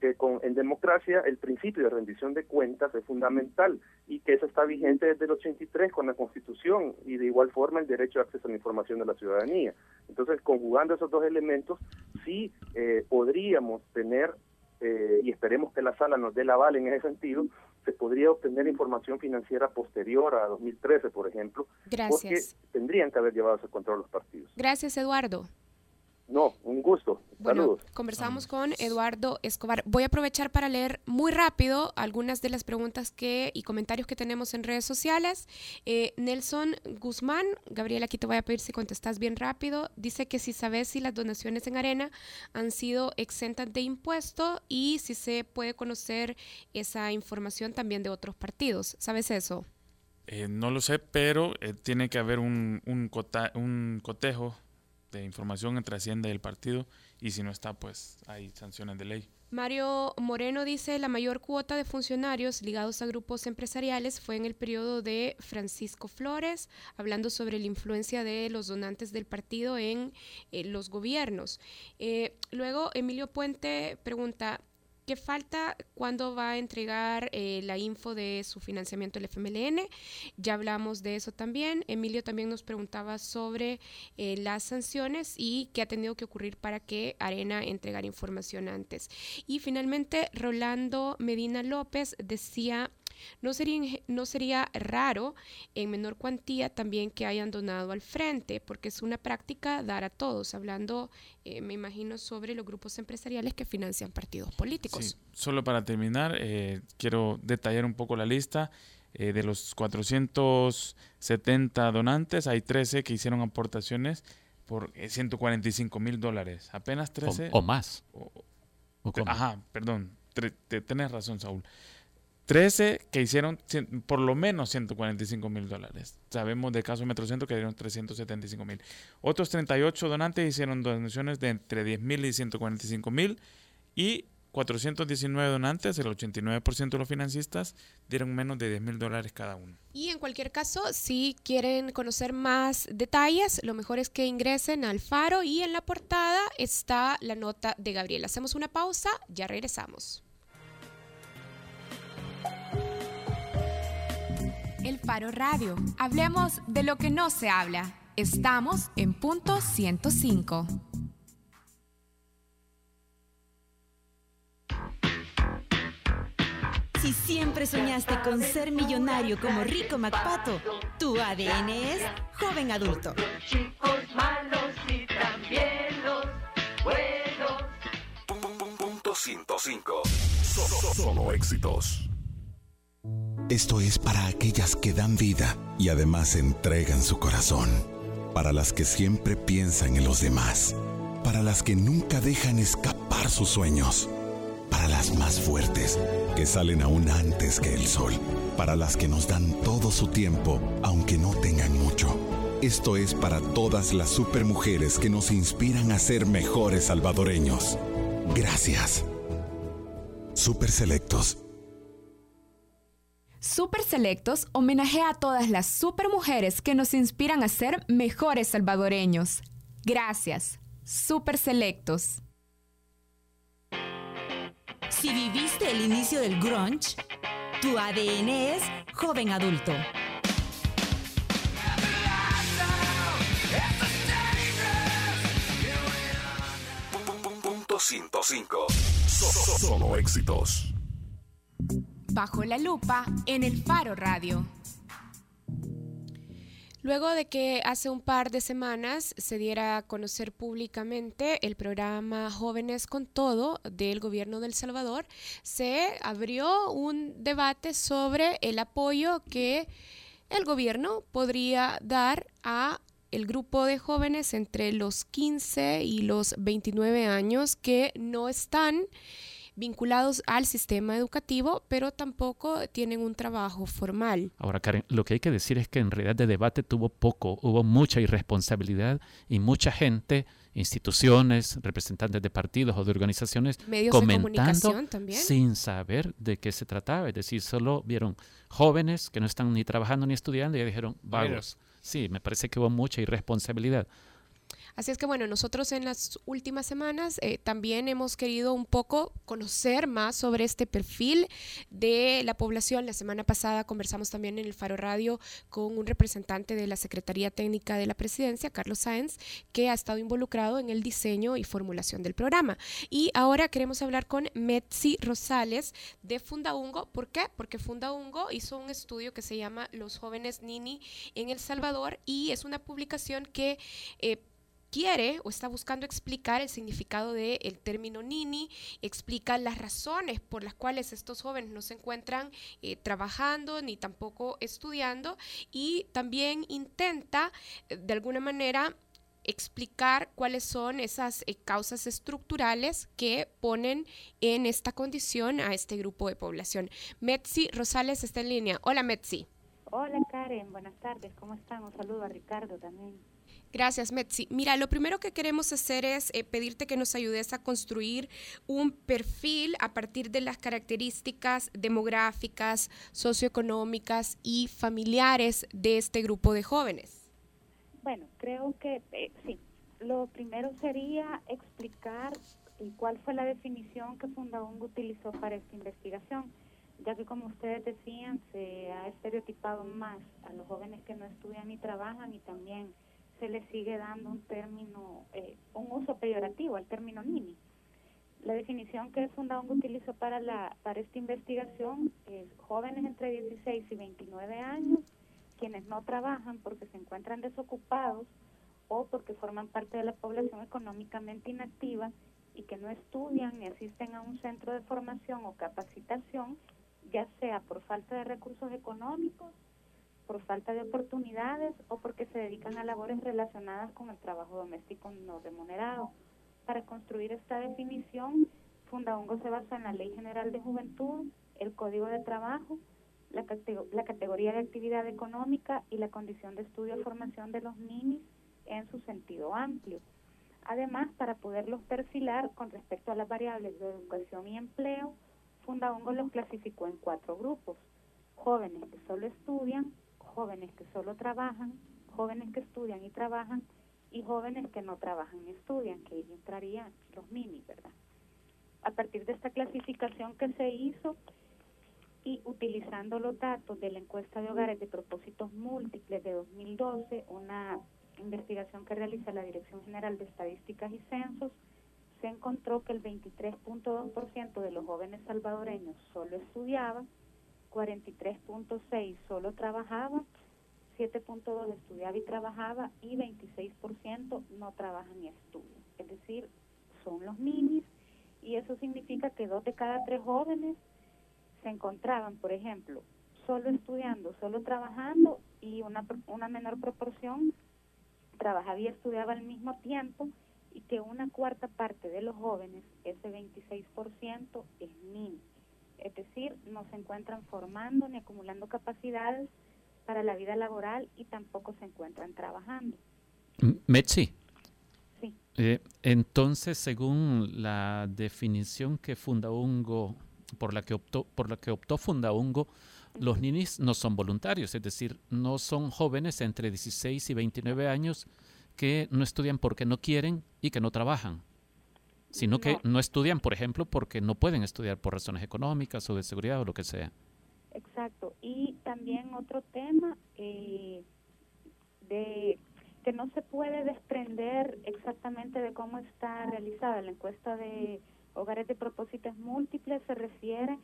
que con, en democracia el principio de rendición de cuentas es fundamental y que eso está vigente desde el 83 con la Constitución y de igual forma el derecho de acceso a la información de la ciudadanía. Entonces, conjugando esos dos elementos, sí eh, podríamos tener, eh, y esperemos que la sala nos dé la aval en ese sentido, se podría obtener información financiera posterior a 2013, por ejemplo, Gracias. porque tendrían que haber llevado ese control los partidos. Gracias, Eduardo. No, un gusto. Bueno, conversamos con Eduardo Escobar. Voy a aprovechar para leer muy rápido algunas de las preguntas que y comentarios que tenemos en redes sociales. Eh, Nelson Guzmán, Gabriela, aquí te voy a pedir si contestas bien rápido. Dice que si sabes si las donaciones en arena han sido exentas de impuesto y si se puede conocer esa información también de otros partidos. ¿Sabes eso? Eh, no lo sé, pero eh, tiene que haber un, un, un cotejo de información entre Hacienda y el partido y si no está, pues hay sanciones de ley. Mario Moreno dice, la mayor cuota de funcionarios ligados a grupos empresariales fue en el periodo de Francisco Flores, hablando sobre la influencia de los donantes del partido en eh, los gobiernos. Eh, luego, Emilio Puente pregunta, ¿Qué falta? ¿Cuándo va a entregar eh, la info de su financiamiento el FMLN? Ya hablamos de eso también. Emilio también nos preguntaba sobre eh, las sanciones y qué ha tenido que ocurrir para que Arena entregara información antes. Y finalmente, Rolando Medina López decía no sería, no sería raro en menor cuantía también que hayan donado al frente, porque es una práctica dar a todos, hablando, eh, me imagino, sobre los grupos empresariales que financian partidos políticos. solo para terminar, eh, quiero detallar un poco la lista. Eh, de los 470 donantes, hay 13 que hicieron aportaciones por 145 mil dólares. Apenas 13. O, más. ajá, perdón. Tienes razón, Saúl. 13 que hicieron por lo menos 145 mil dólares. Sabemos de caso Metrocentro que dieron 375 mil. Otros 38 donantes hicieron donaciones de entre 10 mil y 145 mil. Y 419 donantes, el 89% de los financistas, dieron menos de 10 mil dólares cada uno. Y en cualquier caso, si quieren conocer más detalles, lo mejor es que ingresen al faro y en la portada está la nota de Gabriel. Hacemos una pausa, ya regresamos. El Faro Radio. Hablemos de lo que no se habla. Estamos en punto 105. Si siempre soñaste con ser millonario como Rico MacPato, tu ADN es joven adulto. Chicos malos y también los buenos. Punto 105 Solo éxitos. Esto es para aquellas que dan vida y además entregan su corazón. Para las que siempre piensan en los demás. Para las que nunca dejan escapar sus sueños. Para las más fuertes, que salen aún antes que el sol. Para las que nos dan todo su tiempo, aunque no tengan mucho. Esto es para todas las supermujeres que nos inspiran a ser mejores salvadoreños. Gracias. Super Selectos. Super Selectos homenajea a todas las supermujeres que nos inspiran a ser mejores salvadoreños. Gracias. Super Selectos. Si viviste el inicio del grunge, tu ADN es joven adulto. Punto 105. Solo éxitos. Bajo la lupa en el Faro Radio. Luego de que hace un par de semanas se diera a conocer públicamente el programa Jóvenes con Todo del gobierno del Salvador, se abrió un debate sobre el apoyo que el gobierno podría dar a el grupo de jóvenes entre los 15 y los 29 años que no están vinculados al sistema educativo, pero tampoco tienen un trabajo formal. Ahora, Karen, lo que hay que decir es que en realidad de debate tuvo poco, hubo mucha irresponsabilidad y mucha gente, instituciones, representantes de partidos o de organizaciones, Medios de comentando comunicación también. sin saber de qué se trataba. Es decir, solo vieron jóvenes que no están ni trabajando ni estudiando y ya dijeron, vagos. Sí, me parece que hubo mucha irresponsabilidad. Así es que bueno, nosotros en las últimas semanas eh, también hemos querido un poco conocer más sobre este perfil de la población. La semana pasada conversamos también en el Faro Radio con un representante de la Secretaría Técnica de la Presidencia, Carlos Sáenz, que ha estado involucrado en el diseño y formulación del programa. Y ahora queremos hablar con Metzi Rosales de Fundaungo. ¿Por qué? Porque Fundaungo hizo un estudio que se llama Los jóvenes Nini en El Salvador y es una publicación que... Eh, quiere o está buscando explicar el significado del término nini, explica las razones por las cuales estos jóvenes no se encuentran eh, trabajando ni tampoco estudiando y también intenta eh, de alguna manera explicar cuáles son esas eh, causas estructurales que ponen en esta condición a este grupo de población. Metzi Rosales está en línea. Hola Metzi. Hola Karen, buenas tardes, ¿cómo están? Un saludo a Ricardo también. Gracias, Metzi. Mira, lo primero que queremos hacer es eh, pedirte que nos ayudes a construir un perfil a partir de las características demográficas, socioeconómicas y familiares de este grupo de jóvenes. Bueno, creo que eh, sí. Lo primero sería explicar cuál fue la definición que Fundaung utilizó para esta investigación, ya que como ustedes decían, se ha estereotipado más a los jóvenes que no estudian ni trabajan y también se le sigue dando un término, eh, un uso peyorativo al término NINI. La definición que Fundaung utilizó para, la, para esta investigación es jóvenes entre 16 y 29 años, quienes no trabajan porque se encuentran desocupados o porque forman parte de la población económicamente inactiva y que no estudian ni asisten a un centro de formación o capacitación, ya sea por falta de recursos económicos, por falta de oportunidades o porque se dedican a labores relacionadas con el trabajo doméstico no remunerado. Para construir esta definición, Fundaungo se basa en la Ley General de Juventud, el Código de Trabajo, la, la categoría de actividad económica y la condición de estudio y formación de los ninis en su sentido amplio. Además, para poderlos perfilar con respecto a las variables de educación y empleo, Fundaungo los clasificó en cuatro grupos. Jóvenes que solo estudian, jóvenes que solo trabajan, jóvenes que estudian y trabajan y jóvenes que no trabajan y estudian, que ahí entrarían los mini, ¿verdad? A partir de esta clasificación que se hizo y utilizando los datos de la encuesta de hogares de propósitos múltiples de 2012, una investigación que realiza la Dirección General de Estadísticas y Censos, se encontró que el 23.2% de los jóvenes salvadoreños solo estudiaba, 43.6 solo trabajaba, 7.2 estudiaba y trabajaba y 26% no trabaja ni estudia. Es decir, son los ninis Y eso significa que dos de cada tres jóvenes se encontraban, por ejemplo, solo estudiando, solo trabajando y una, una menor proporción trabajaba y estudiaba al mismo tiempo y que una cuarta parte de los jóvenes, ese 26%, es niño. Es decir, no se encuentran formando ni acumulando capacidades para la vida laboral y tampoco se encuentran trabajando. Metsi. Sí. Eh, entonces, según la definición que Fundaungo, por la que optó, por la que optó Fundaungo, los ninis no son voluntarios, es decir, no son jóvenes entre 16 y 29 años que no estudian porque no quieren y que no trabajan, sino que no estudian, por ejemplo, porque no pueden estudiar por razones económicas o de seguridad o lo que sea. Exacto. Y también otro tema eh, de que no se puede desprender exactamente de cómo está realizada la encuesta de hogares de propósitos múltiples se refiere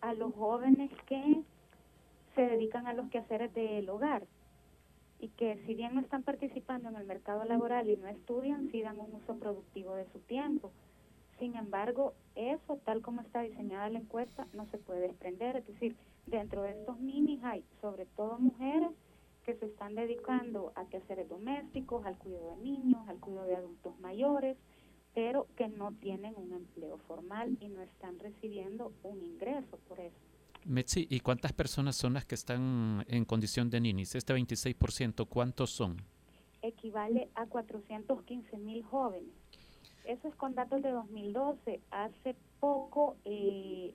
a los jóvenes que se dedican a los quehaceres del hogar y que si bien no están participando en el mercado laboral y no estudian, sí dan un uso productivo de su tiempo. Sin embargo, eso, tal como está diseñada la encuesta, no se puede desprender. Es decir, dentro de estos minis hay sobre todo mujeres que se están dedicando a quehaceres domésticos, al cuidado de niños, al cuidado de adultos mayores, pero que no tienen un empleo formal y no están recibiendo un ingreso por eso. Metsi, ¿y cuántas personas son las que están en condición de ninis? Este 26%, ¿cuántos son? Equivale a 415 mil jóvenes. Eso es con datos de 2012. Hace poco, eh,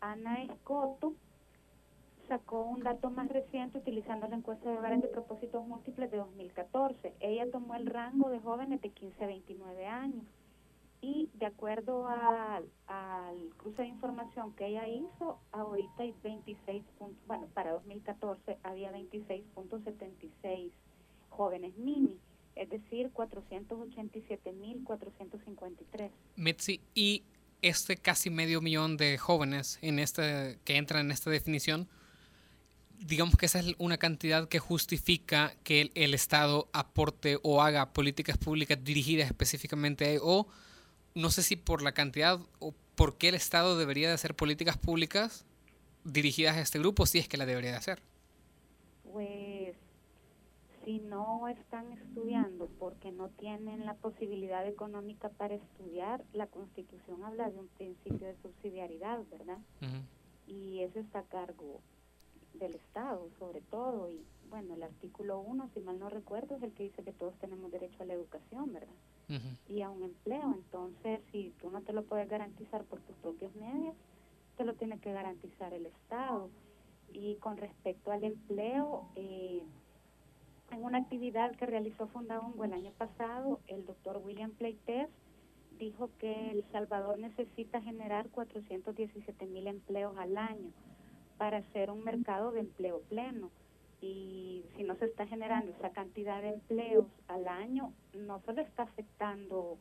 Ana Escoto sacó un dato más reciente utilizando la encuesta de hogares de propósitos múltiples de 2014. Ella tomó el rango de jóvenes de 15 a 29 años y de acuerdo al, cruce de información que ella hizo, ahorita hay 26 puntos, bueno, para 2014 había 26.76 jóvenes mini, es decir, 487.453. Mitzi, y este casi medio millón de jóvenes en este, que entran en esta definición, digamos que esa es una cantidad que justifica que el, el Estado aporte o haga políticas públicas dirigidas específicamente a, o no sé si por la cantidad o por qué el Estado debería de hacer políticas públicas dirigidas a este grupo, si es que la debería de hacer. Pues si no están estudiando porque no tienen la posibilidad económica para estudiar, la Constitución habla de un principio de subsidiariedad, ¿verdad? Y eso está a cargo del Estado, sobre todo. Y bueno, el artículo 1, si mal no recuerdo, es el que dice que todos tenemos derecho a la educación, ¿verdad? Y a un empleo. Entonces, si tú no te lo puedes garantizar por tus propios medios, te lo tiene que garantizar el Estado. Y con respecto al empleo, eh, en una actividad que realizó Fundahongo el año pasado, el doctor William Pleites dijo que El Salvador necesita generar 417 mil empleos al año para hacer un mercado de empleo pleno y si no se está generando esa cantidad de empleos al año, no solo está afectando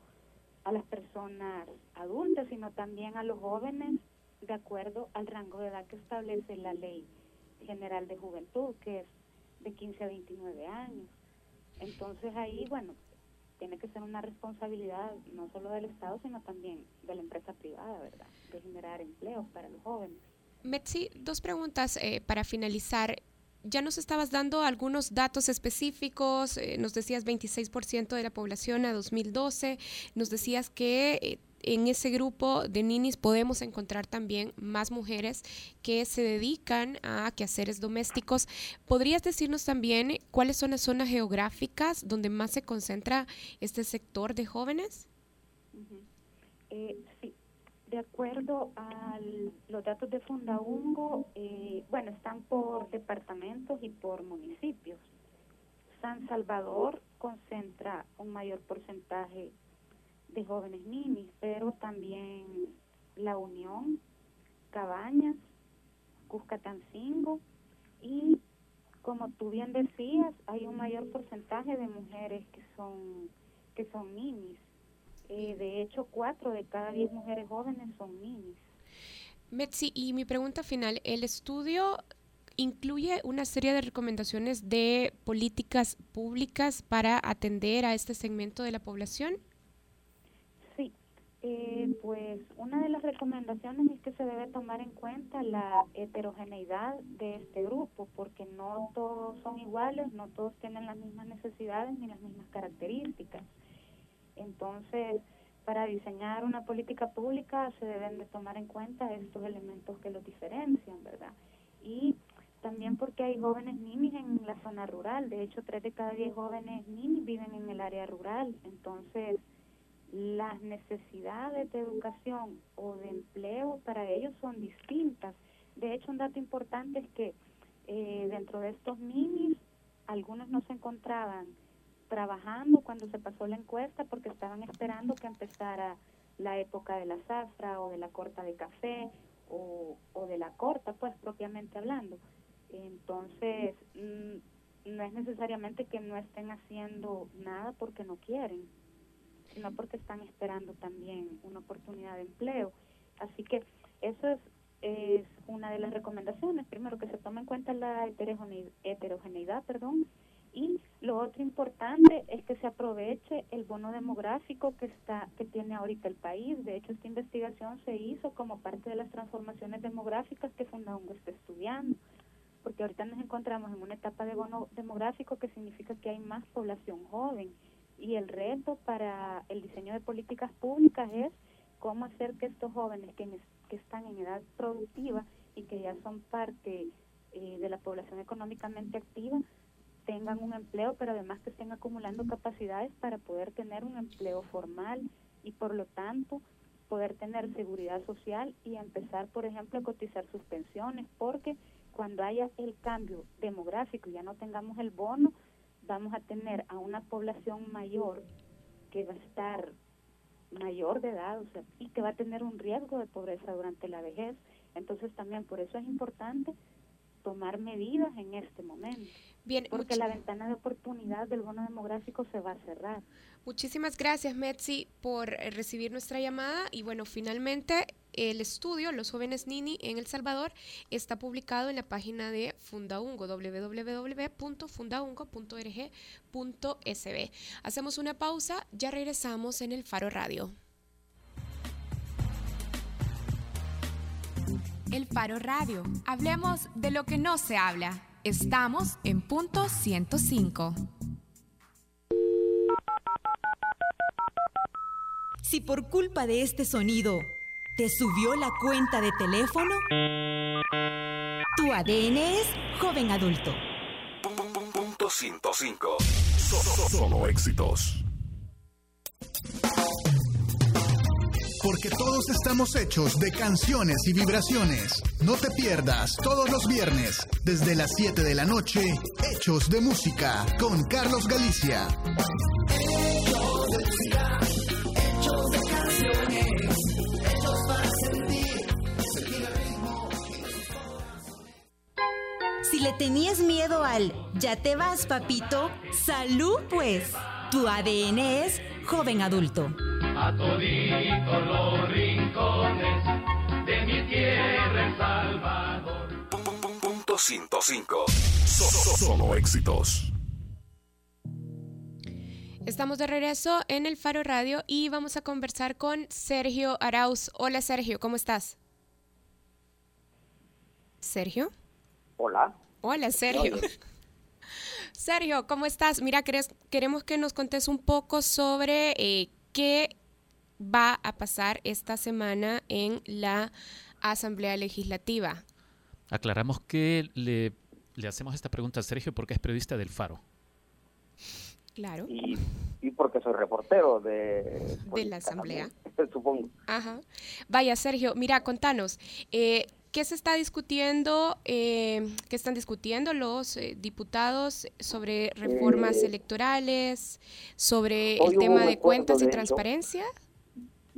a las personas adultas, sino también a los jóvenes de acuerdo al rango de edad que establece la Ley General de Juventud, que es de 15 a 29 años. Entonces ahí, bueno, tiene que ser una responsabilidad no solo del Estado, sino también de la empresa privada, ¿verdad? De generar empleos para los jóvenes. Metsi, dos preguntas eh, para finalizar ya nos estabas dando algunos datos específicos, eh, nos decías 26% de la población a 2012, nos decías que eh, en ese grupo de ninis podemos encontrar también más mujeres que se dedican a quehaceres domésticos. ¿Podrías decirnos también cuáles son las zonas geográficas donde más se concentra este sector de jóvenes? Eh, sí, de acuerdo a los datos de Fundaungo, eh, bueno, están por departamentos y por municipios. San Salvador concentra un mayor porcentaje de jóvenes ninis, pero también La Unión, Cabañas, Cuscatancingo y como tú bien decías, hay un mayor porcentaje de mujeres que son que son ninis. Eh, de hecho, cuatro de cada diez mujeres jóvenes son niñas. Metsi, y mi pregunta final, ¿el estudio incluye una serie de recomendaciones de políticas públicas para atender a este segmento de la población? Sí. Eh, pues una de las recomendaciones es que se debe tomar en cuenta la heterogeneidad de este grupo, porque no todos son iguales, no todos tienen las mismas necesidades ni las mismas características. Entonces, para diseñar una política pública se deben de tomar en cuenta estos elementos que los diferencian, ¿verdad? Y también porque hay jóvenes ninis en la zona rural, de hecho, tres de cada diez jóvenes ninis viven en el área rural, entonces las necesidades de educación o de empleo para ellos son distintas. De hecho, un dato importante es que eh, dentro de estos ninis, algunos no se encontraban trabajando cuando se pasó la encuesta porque estaban esperando que empezara la época de la zafra o de la corta de café o, o de la corta, pues propiamente hablando. Entonces, mm, no es necesariamente que no estén haciendo nada porque no quieren sino porque están esperando también una oportunidad de empleo. Así que eso es, es una de las recomendaciones. Primero, que se tome en cuenta la heterogeneidad, perdón, y lo otro importante es que se aproveche el bono demográfico que está que tiene ahorita el país. De hecho, esta investigación se hizo como parte de las transformaciones demográficas que Fundaungo está estudiando, porque ahorita nos encontramos en una etapa de bono demográfico que significa que hay más población joven y el reto para el diseño de políticas públicas es cómo hacer que estos jóvenes que, están en edad productiva y que ya son parte eh, de la población económicamente activa tengan un empleo, pero además que estén acumulando capacidades para poder tener un empleo formal y por lo tanto poder tener seguridad social y empezar, por ejemplo, a cotizar sus pensiones, porque cuando haya el cambio demográfico y ya no tengamos el bono, vamos a tener a una población mayor que va a estar mayor de edad o sea, y que va a tener un riesgo de pobreza durante la vejez. Entonces también por eso es importante tomar medidas en este momento. Bien, porque la ventana de oportunidad del bono demográfico se va a cerrar. Muchísimas gracias, Metzi, por eh, recibir nuestra llamada. Y bueno, finalmente el estudio Los jóvenes Nini en El Salvador está publicado en la página de Fundaungo, www.fundaungo.org.sb. Hacemos una pausa, ya regresamos en el Faro Radio. El Faro Radio. Hablemos de lo que no se habla. Estamos en punto 105. Si por culpa de este sonido te subió la cuenta de teléfono, tu ADN es joven adulto. Punto 105. Solo éxitos. Porque todos estamos hechos de canciones y vibraciones. No te pierdas todos los viernes, desde las 7 de la noche, Hechos de Música, con Carlos Galicia. Hechos de música, hechos de canciones, hechos para sentir, sentir el ritmo. Si le tenías miedo al ya te vas, papito, salud pues. Tu ADN es joven adulto a toditos los rincones de mi tierra El Salvador. Punto 105. Solo éxitos. Estamos de regreso en el Faro Radio y vamos a conversar con Sergio Arauz. Hola Sergio, ¿cómo estás? Sergio. Hola. Hola Sergio. Sergio, ¿cómo estás? Mira, queremos que nos contes un poco sobre eh, qué va a pasar esta semana en la Asamblea Legislativa. Aclaramos que le, hacemos esta pregunta a Sergio porque es periodista del Faro. Claro. Y, porque soy reportero de, de la Asamblea. supongo. Ajá. Vaya, Sergio, mira, contanos. Eh, ¿Qué se está discutiendo, eh, qué están discutiendo los eh, diputados sobre reformas electorales, sobre el tema de cuentas y transparencia?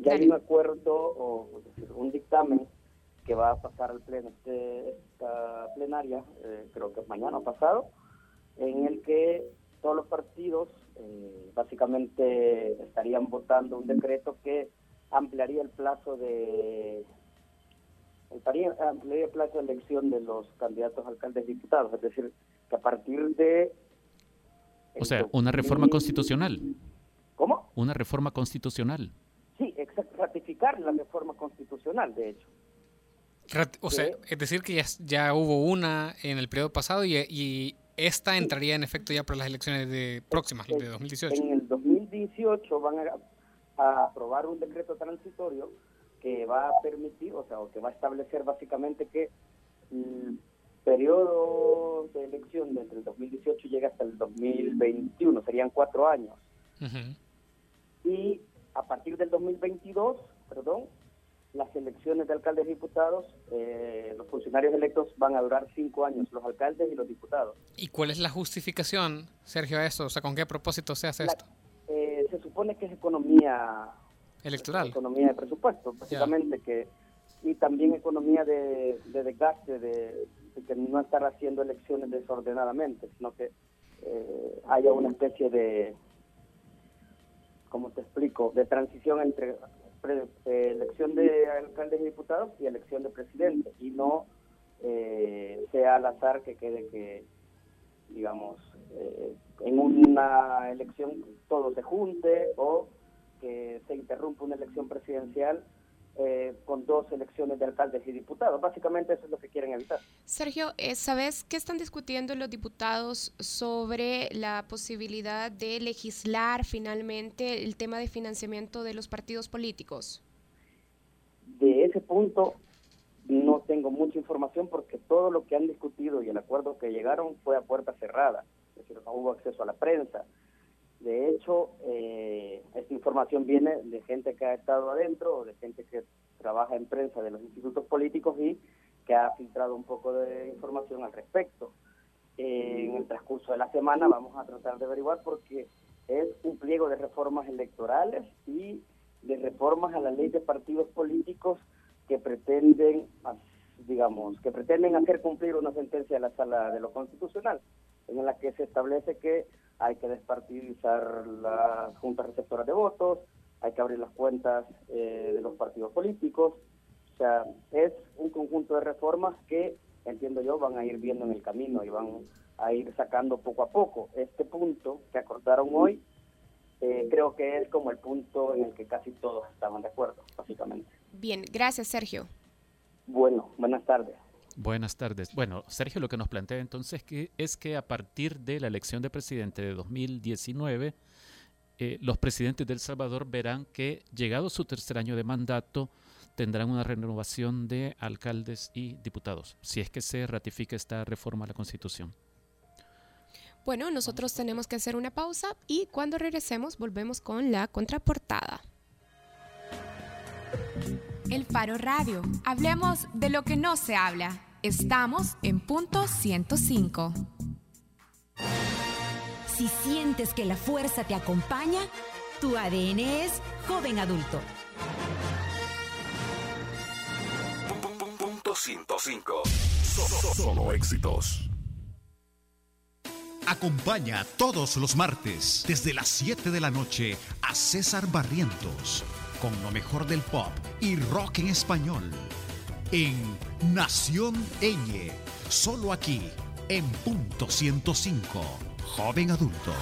Ya hay un acuerdo o un dictamen que va a pasar al pleno este, esta plenaria, eh, creo que mañana pasado, en el que todos los partidos eh, básicamente estarían votando un decreto que ampliaría el plazo de ampliaría el plazo de elección de los candidatos alcaldes y diputados, es decir, que a partir de o sea, una reforma constitucional. ¿Cómo? Una reforma constitucional. Sí, exacto. ratificar la reforma constitucional, de hecho. O sea, es decir que ya, ya hubo una en el periodo pasado y, y esta entraría en efecto ya para las elecciones de próximas, de 2018. En el 2018 van a, a aprobar un decreto transitorio que va a permitir, o sea, o que va a establecer básicamente que el periodo de elección desde el 2018 llega hasta el 2021, serían cuatro años. Y a partir del 2022, perdón, las elecciones de alcaldes y diputados, eh, los funcionarios electos van a durar cinco años, los alcaldes y los diputados. ¿Y cuál es la justificación, Sergio, a esto? O sea, ¿con qué propósito se hace esto? Eh, se supone que es economía electoral. Economía de presupuesto, básicamente, que y también economía de, de desgaste, de, que no estar haciendo elecciones desordenadamente, sino que eh, haya una especie de, ¿cómo te explico?, de transición entre elección de alcaldes y diputados y elección de presidente, y no eh, sea al azar que quede que, digamos, eh, en una elección todo se junte o que se interrumpa una elección presidencial eh, con dos elecciones de alcaldes y diputados. Básicamente eso es lo que quieren evitar. Sergio, eh, ¿sabes qué están discutiendo los diputados sobre la posibilidad de legislar finalmente el tema de financiamiento de los partidos políticos? De ese punto no tengo mucha información porque todo lo que han discutido y el acuerdo que llegaron fue a puerta cerrada, es decir, no hubo acceso a la prensa. De hecho, eh, esta información viene de gente que ha estado adentro, de gente que trabaja en prensa de los institutos políticos y que ha filtrado un poco de información al respecto. Eh, en el transcurso de la semana vamos a tratar de averiguar porque es un pliego de reformas electorales y de reformas a la ley de partidos políticos que pretenden, digamos, que pretenden hacer cumplir una sentencia de la Sala de lo Constitucional, en la que se establece que hay que despartidizar las juntas receptoras de votos, hay que abrir las cuentas eh, de los partidos políticos. O sea, es un conjunto de reformas que, entiendo yo, van a ir viendo en el camino y van a ir sacando poco a poco. Este punto que acordaron hoy, eh, creo que es como el punto en el que casi todos estaban de acuerdo, básicamente. Bien, gracias Sergio. Bueno, buenas tardes. Buenas tardes. Bueno, Sergio lo que nos plantea entonces que es que a partir de la elección de presidente de 2019, eh, los presidentes de El Salvador verán que llegado su tercer año de mandato tendrán una renovación de alcaldes y diputados, si es que se ratifica esta reforma a la Constitución. Bueno, nosotros tenemos que hacer una pausa y cuando regresemos volvemos con la contraportada. El Faro Radio. Hablemos de lo que no se habla. Estamos en punto 105. Si sientes que la fuerza te acompaña, tu ADN es joven adulto. Punto 105. Solo éxitos. Acompaña todos los martes desde las 7 de la noche a César Barrientos con lo mejor del pop y rock en español en Nación Eñe, solo aquí en punto 105, joven adulto.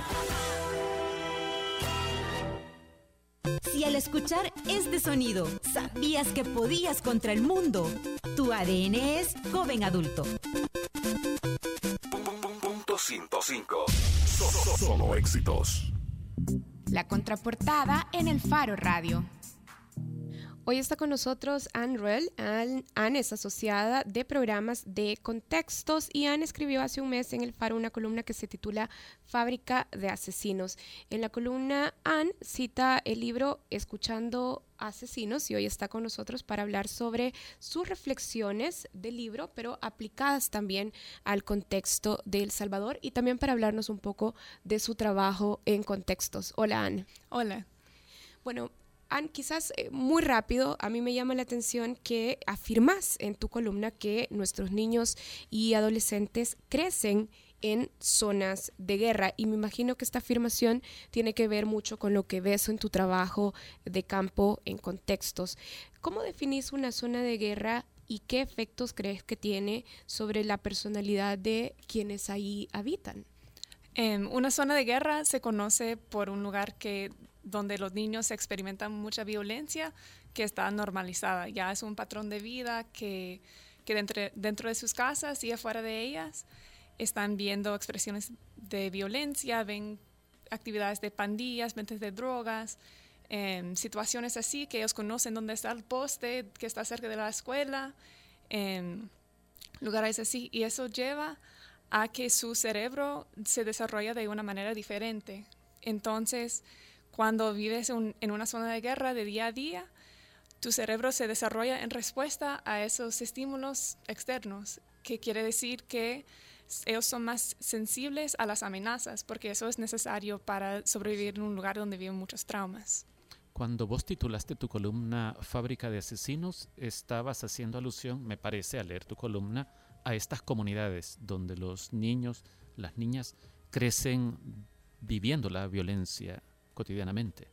Si al escuchar este sonido sabías que podías contra el mundo, tu ADN es joven adulto. Punto 105. Solo éxitos. La contraportada en el Faro Radio. Hoy está con nosotros Anne Ruell. Anne, es asociada de programas de contextos y Anne escribió hace un mes en El Faro una columna que se titula Fábrica de Asesinos. En la columna Anne cita el libro Escuchando Asesinos y hoy está con nosotros para hablar sobre sus reflexiones del libro, pero aplicadas también al contexto de El Salvador y también para hablarnos un poco de su trabajo en contextos. Hola Anne. Hola. Bueno, Ann, quizás eh, muy rápido, a mí me llama la atención que afirmas en tu columna que nuestros niños y adolescentes crecen en zonas de guerra y me imagino que esta afirmación tiene que ver mucho con lo que ves en tu trabajo de campo en contextos. ¿Cómo definís una zona de guerra y qué efectos crees que tiene sobre la personalidad de quienes ahí habitan? una zona de guerra se conoce por un lugar que donde los niños experimentan mucha violencia que está normalizada. Ya es un patrón de vida que, que dentro, dentro de sus casas y afuera de ellas están viendo expresiones de violencia, ven actividades de pandillas, ventas de drogas, em, situaciones así que ellos conocen dónde está el poste que está cerca de la escuela, en lugares así. Y eso lleva a que su cerebro se desarrolla de una manera diferente. Entonces, cuando vives en una zona de guerra de día a día, tu cerebro se desarrolla en respuesta a esos estímulos externos, que quiere decir que ellos son más sensibles a las amenazas, porque eso es necesario para sobrevivir en un lugar donde viven muchos traumas. Cuando vos titulaste tu columna Fábrica de Asesinos, estabas haciendo alusión, me parece, al leer tu columna, a estas comunidades donde los niños, las niñas, crecen viviendo la violencia cotidianamente.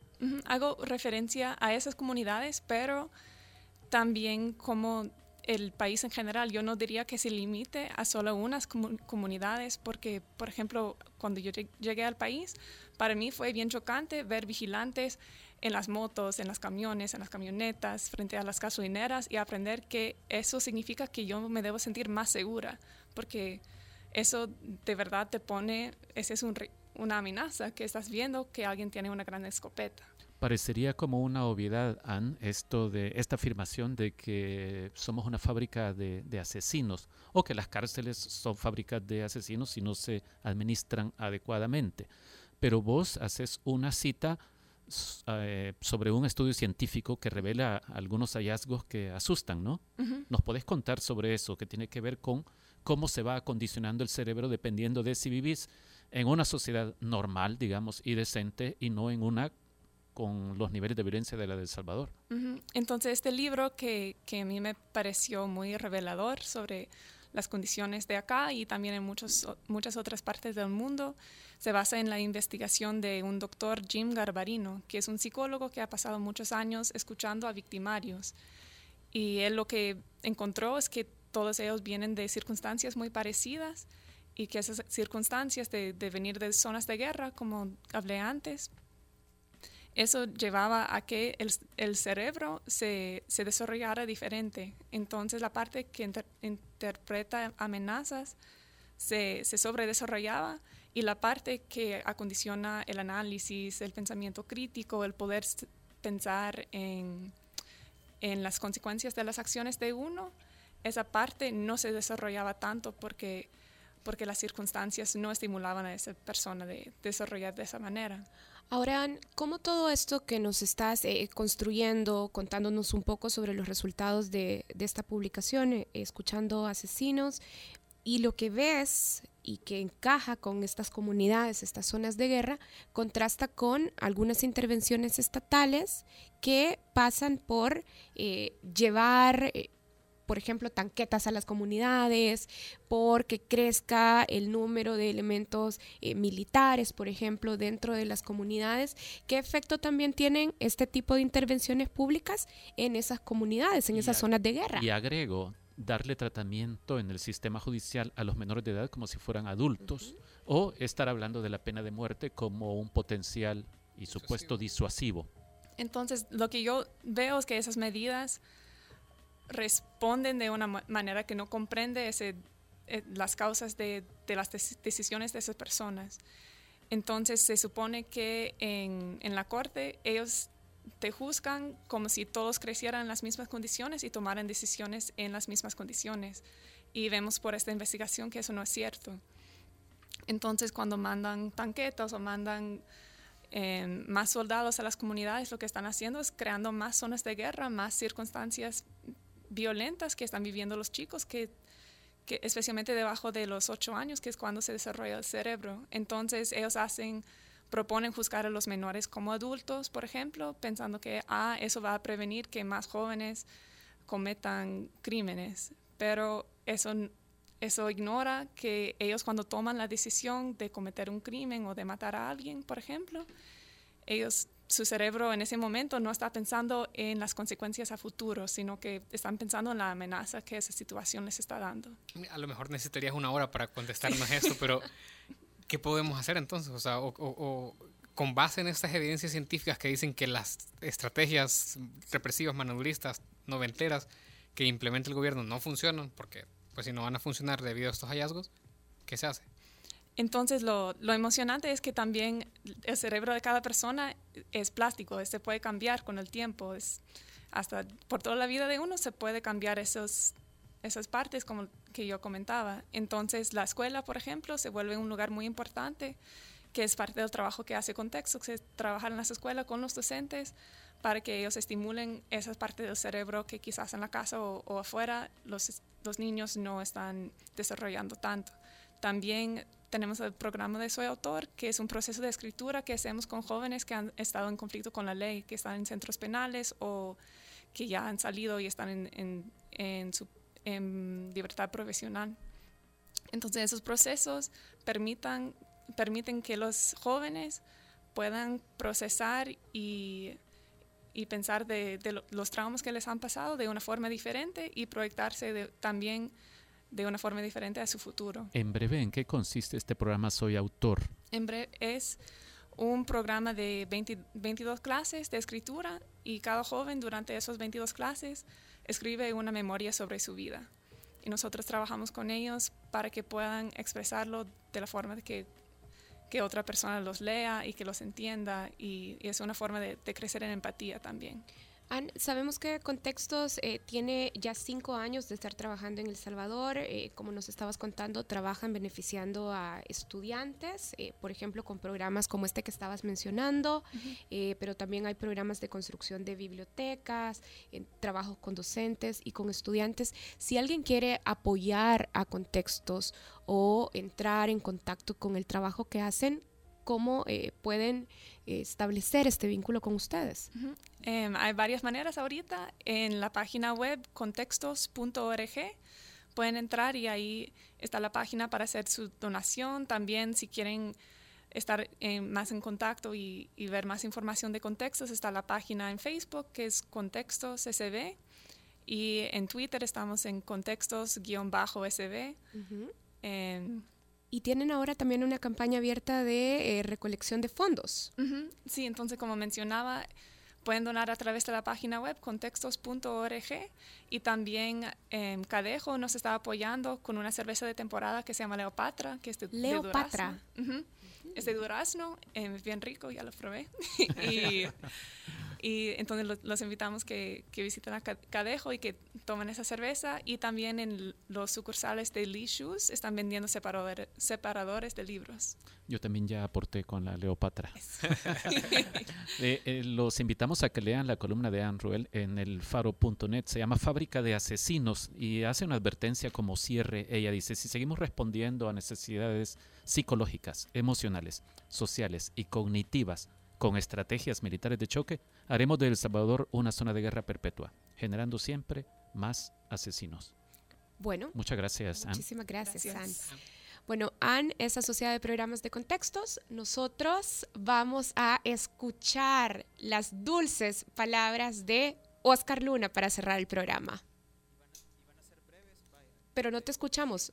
Hago referencia a esas comunidades, pero también como el país en general. Yo no diría que se limite a solo unas comunidades, porque, por ejemplo, cuando yo llegué al país, para mí fue bien chocante ver vigilantes en las motos, en las camiones, en las camionetas, frente a las gasolineras y aprender que eso significa que yo me debo sentir más segura, porque eso de verdad te pone, ese es un, una amenaza que estás viendo que alguien tiene una gran escopeta. Parecería como una obviedad, Anne, esto de esta afirmación de que somos una fábrica de, asesinos o que las cárceles son fábricas de asesinos si no se administran adecuadamente. Pero vos haces una cita eh, sobre un estudio científico que revela algunos hallazgos que asustan, ¿no? ¿Nos podés contar sobre eso, que tiene que ver con cómo se va acondicionando el cerebro dependiendo de si vivís en una sociedad normal, digamos, y decente, y no en una con los niveles de violencia de la de Salvador. Entonces, este libro que, que, a mí me pareció muy revelador sobre las condiciones de acá y también en muchos, muchas otras partes del mundo, se basa en la investigación de un doctor Jim Garbarino, que es un psicólogo que ha pasado muchos años escuchando a victimarios. Y él lo que encontró es que todos ellos vienen de circunstancias muy parecidas y que esas circunstancias de, venir de zonas de guerra, como hablé antes, eso llevaba a que el, cerebro se, desarrollara diferente. Entonces la parte que interpreta amenazas se, sobredesarrollaba y la parte que acondiciona el análisis, el pensamiento crítico, el poder pensar en, en las consecuencias de las acciones de uno, esa parte no se desarrollaba tanto porque porque las circunstancias no estimulaban a esa persona de desarrollar de esa manera. Ahora, ¿cómo todo esto que nos estás eh, construyendo, contándonos un poco sobre los resultados de, esta publicación, eh, escuchando asesinos, y lo que ves y que encaja con estas comunidades, estas zonas de guerra, contrasta con algunas intervenciones estatales que pasan por eh, llevar por ejemplo, tanquetas a las comunidades, porque crezca el número de elementos eh, militares, por ejemplo, dentro de las comunidades. ¿Qué efecto también tienen este tipo de intervenciones públicas en esas comunidades, en esas zonas de guerra? Y agrego, darle tratamiento en el sistema judicial a los menores de edad como si fueran adultos, o estar hablando de la pena de muerte como un potencial y supuesto disuasivo. Entonces, lo que yo veo es que esas medidas responden de una manera que no comprende eh, las causas de, las decisiones de esas personas. Entonces se supone que en, la corte ellos te juzgan como si todos crecieran en las mismas condiciones y tomaran decisiones en las mismas condiciones. Y vemos por esta investigación que eso no es cierto. Entonces cuando mandan tanquetas o mandan eh, más soldados a las comunidades, lo que están haciendo es creando más zonas de guerra, más circunstancias violentas que están viviendo los chicos, que, especialmente debajo de los ocho años, que es cuando se desarrolla el cerebro. Entonces ellos hacen, proponen juzgar a los menores como adultos, por ejemplo, pensando que ah, eso va a prevenir que más jóvenes cometan crímenes. Pero eso, eso ignora que ellos cuando toman la decisión de cometer un crimen o de matar a alguien, por ejemplo, ellos su cerebro en ese momento no está pensando en las consecuencias a futuro, sino que están pensando en la amenaza que esa situación les está dando. A lo mejor necesitarías una hora para contestarnos esto, pero ¿qué podemos hacer entonces? O sea, o, con base en estas evidencias científicas que dicen que las estrategias represivas manualistas noventeras que implementa el gobierno no funcionan, porque pues si no van a funcionar debido a estos hallazgos, ¿qué se hace? Entonces, lo, emocionante es que también el cerebro de cada persona es plástico, se puede cambiar con el tiempo. Es, hasta por toda la vida de uno se puede cambiar esos, esas partes, como que yo comentaba. Entonces, la escuela, por ejemplo, se vuelve un lugar muy importante, que es parte del trabajo que hace Contexto, es trabajar en las escuelas con los docentes para que ellos estimulen esas partes del cerebro que quizás en la casa o, o afuera los, los niños no están desarrollando tanto. También tenemos el programa de Soy Autor, que es un proceso de escritura que hacemos con jóvenes que han estado en conflicto con la ley, que están en centros penales o que ya han salido y están en, en, en, libertad profesional. Entonces esos procesos permitan, permiten que los jóvenes puedan procesar y, y pensar de, los traumas que les han pasado de una forma diferente y proyectarse también de una forma diferente a su futuro. En breve, ¿en qué consiste este programa Soy Autor? En breve es un programa de 20, 22 clases de escritura y cada joven durante esas 22 clases escribe una memoria sobre su vida. Y nosotros trabajamos con ellos para que puedan expresarlo de la forma que, que otra persona los lea y que los entienda y, y es una forma de, de crecer en empatía también. Ann, sabemos que Contextos eh, tiene ya cinco años de estar trabajando en El Salvador. Eh, como nos estabas contando, trabajan beneficiando a estudiantes, eh, por ejemplo, con programas como este que estabas mencionando, uh -huh. pero también hay programas de construcción de bibliotecas, trabajo con docentes y con estudiantes. Si alguien quiere apoyar a Contextos o entrar en contacto con el trabajo que hacen, ¿cómo pueden establecer este vínculo con ustedes? Uh -huh. eh, hay varias maneras ahorita. En la página web contextos.org pueden entrar y ahí está la página para hacer su donación. También si quieren estar en, más en contacto y, y, ver más información de contextos, está la página en Facebook que es Contextos SB y en Twitter estamos en contextos-sb. Uh -huh. eh, y tienen ahora también una campaña abierta de eh, recolección de fondos. Uh -huh. Sí, entonces como mencionaba, pueden donar a través de la página web contextos.org y también eh, Cadejo nos está apoyando con una cerveza de temporada que se llama Leopatra, que es de, Leopatra. de durazno. Uh -huh. Es de durazno, eh, es bien rico, ya lo probé. y, y, entonces los, los invitamos que, que, visiten a Cadejo y que tomen esa cerveza. Y también en los sucursales de Lee Shoes están vendiendo separador, separadores de libros. Yo también ya aporté con la Leopatra. eh, eh, los invitamos a que lean la columna de Anne Ruel en el faro.net. Se llama Fábrica de Asesinos y hace una advertencia como cierre. Ella dice, si seguimos respondiendo a necesidades psicológicas, emocionales, sociales y cognitivas con estrategias militares de choque, haremos de El Salvador una zona de guerra perpetua, generando siempre más asesinos. Bueno. Muchas gracias, Anne. Muchísimas gracias, gracias. Anne. Bueno, Anne es asociada de programas de contextos. Nosotros vamos a escuchar las dulces palabras de Oscar Luna para cerrar el programa. Pero no te escuchamos,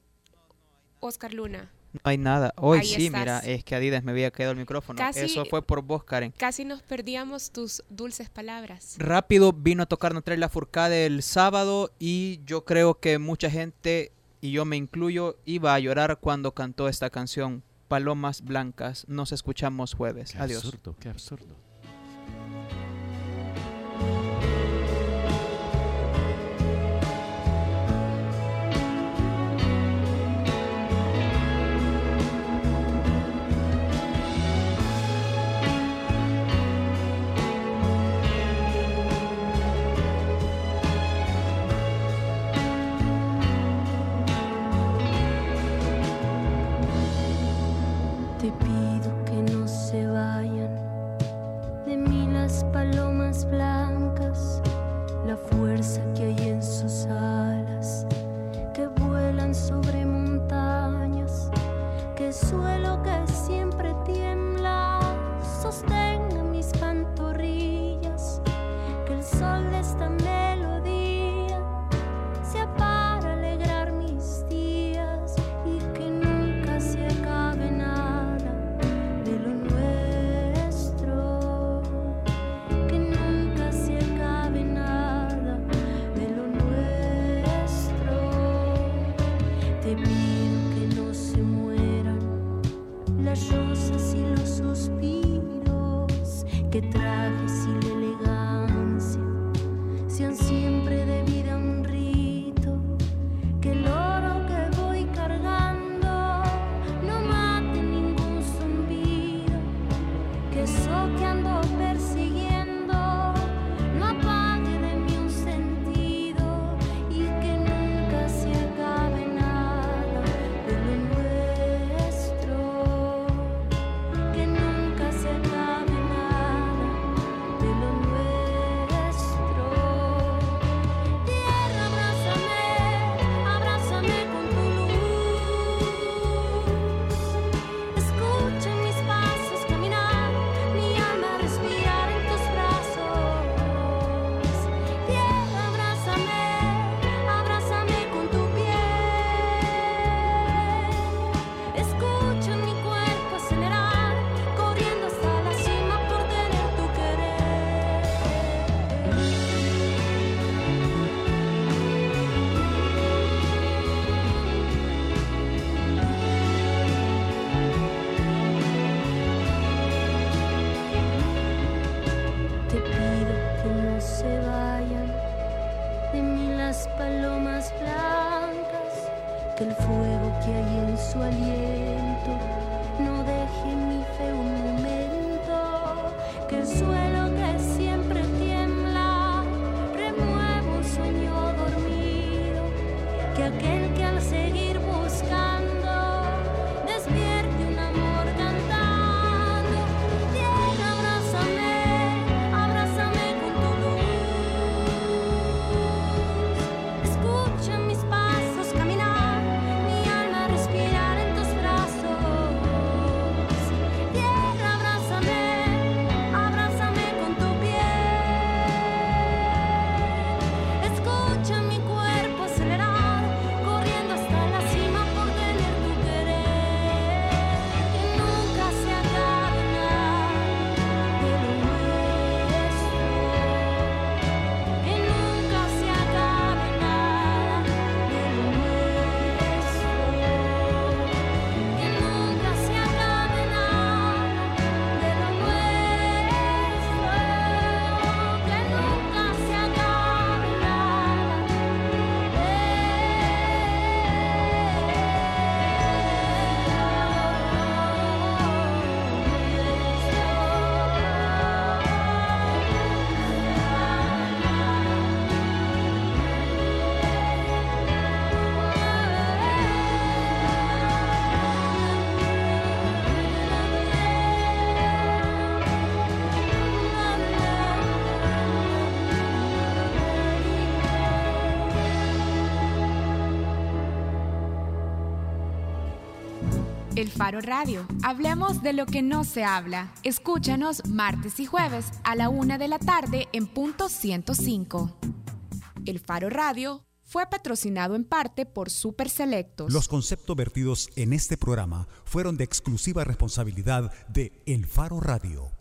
Oscar Luna. No hay nada. Hoy Ahí sí, estás. mira, es que Adidas me había quedado el micrófono. Casi, Eso fue por vos, Karen. Casi nos perdíamos tus dulces palabras. Rápido vino a tocar Notre La Fourcade el sábado y yo creo que mucha gente, y yo me incluyo, iba a llorar cuando cantó esta canción. Palomas Blancas. Nos escuchamos jueves. Qué Adiós. Absurdo, qué absurdo. que el fuego que hay en su aliento no deje mi fe un momento, que el suelo que siempre tiembla remueva un sueño dormido, que aquel Radio. Hablemos de lo que no se habla. Escúchanos martes y jueves a la una de la tarde en punto 105. El Faro Radio fue patrocinado en parte por Super Selectos. Los conceptos vertidos en este programa fueron de exclusiva responsabilidad de El Faro Radio.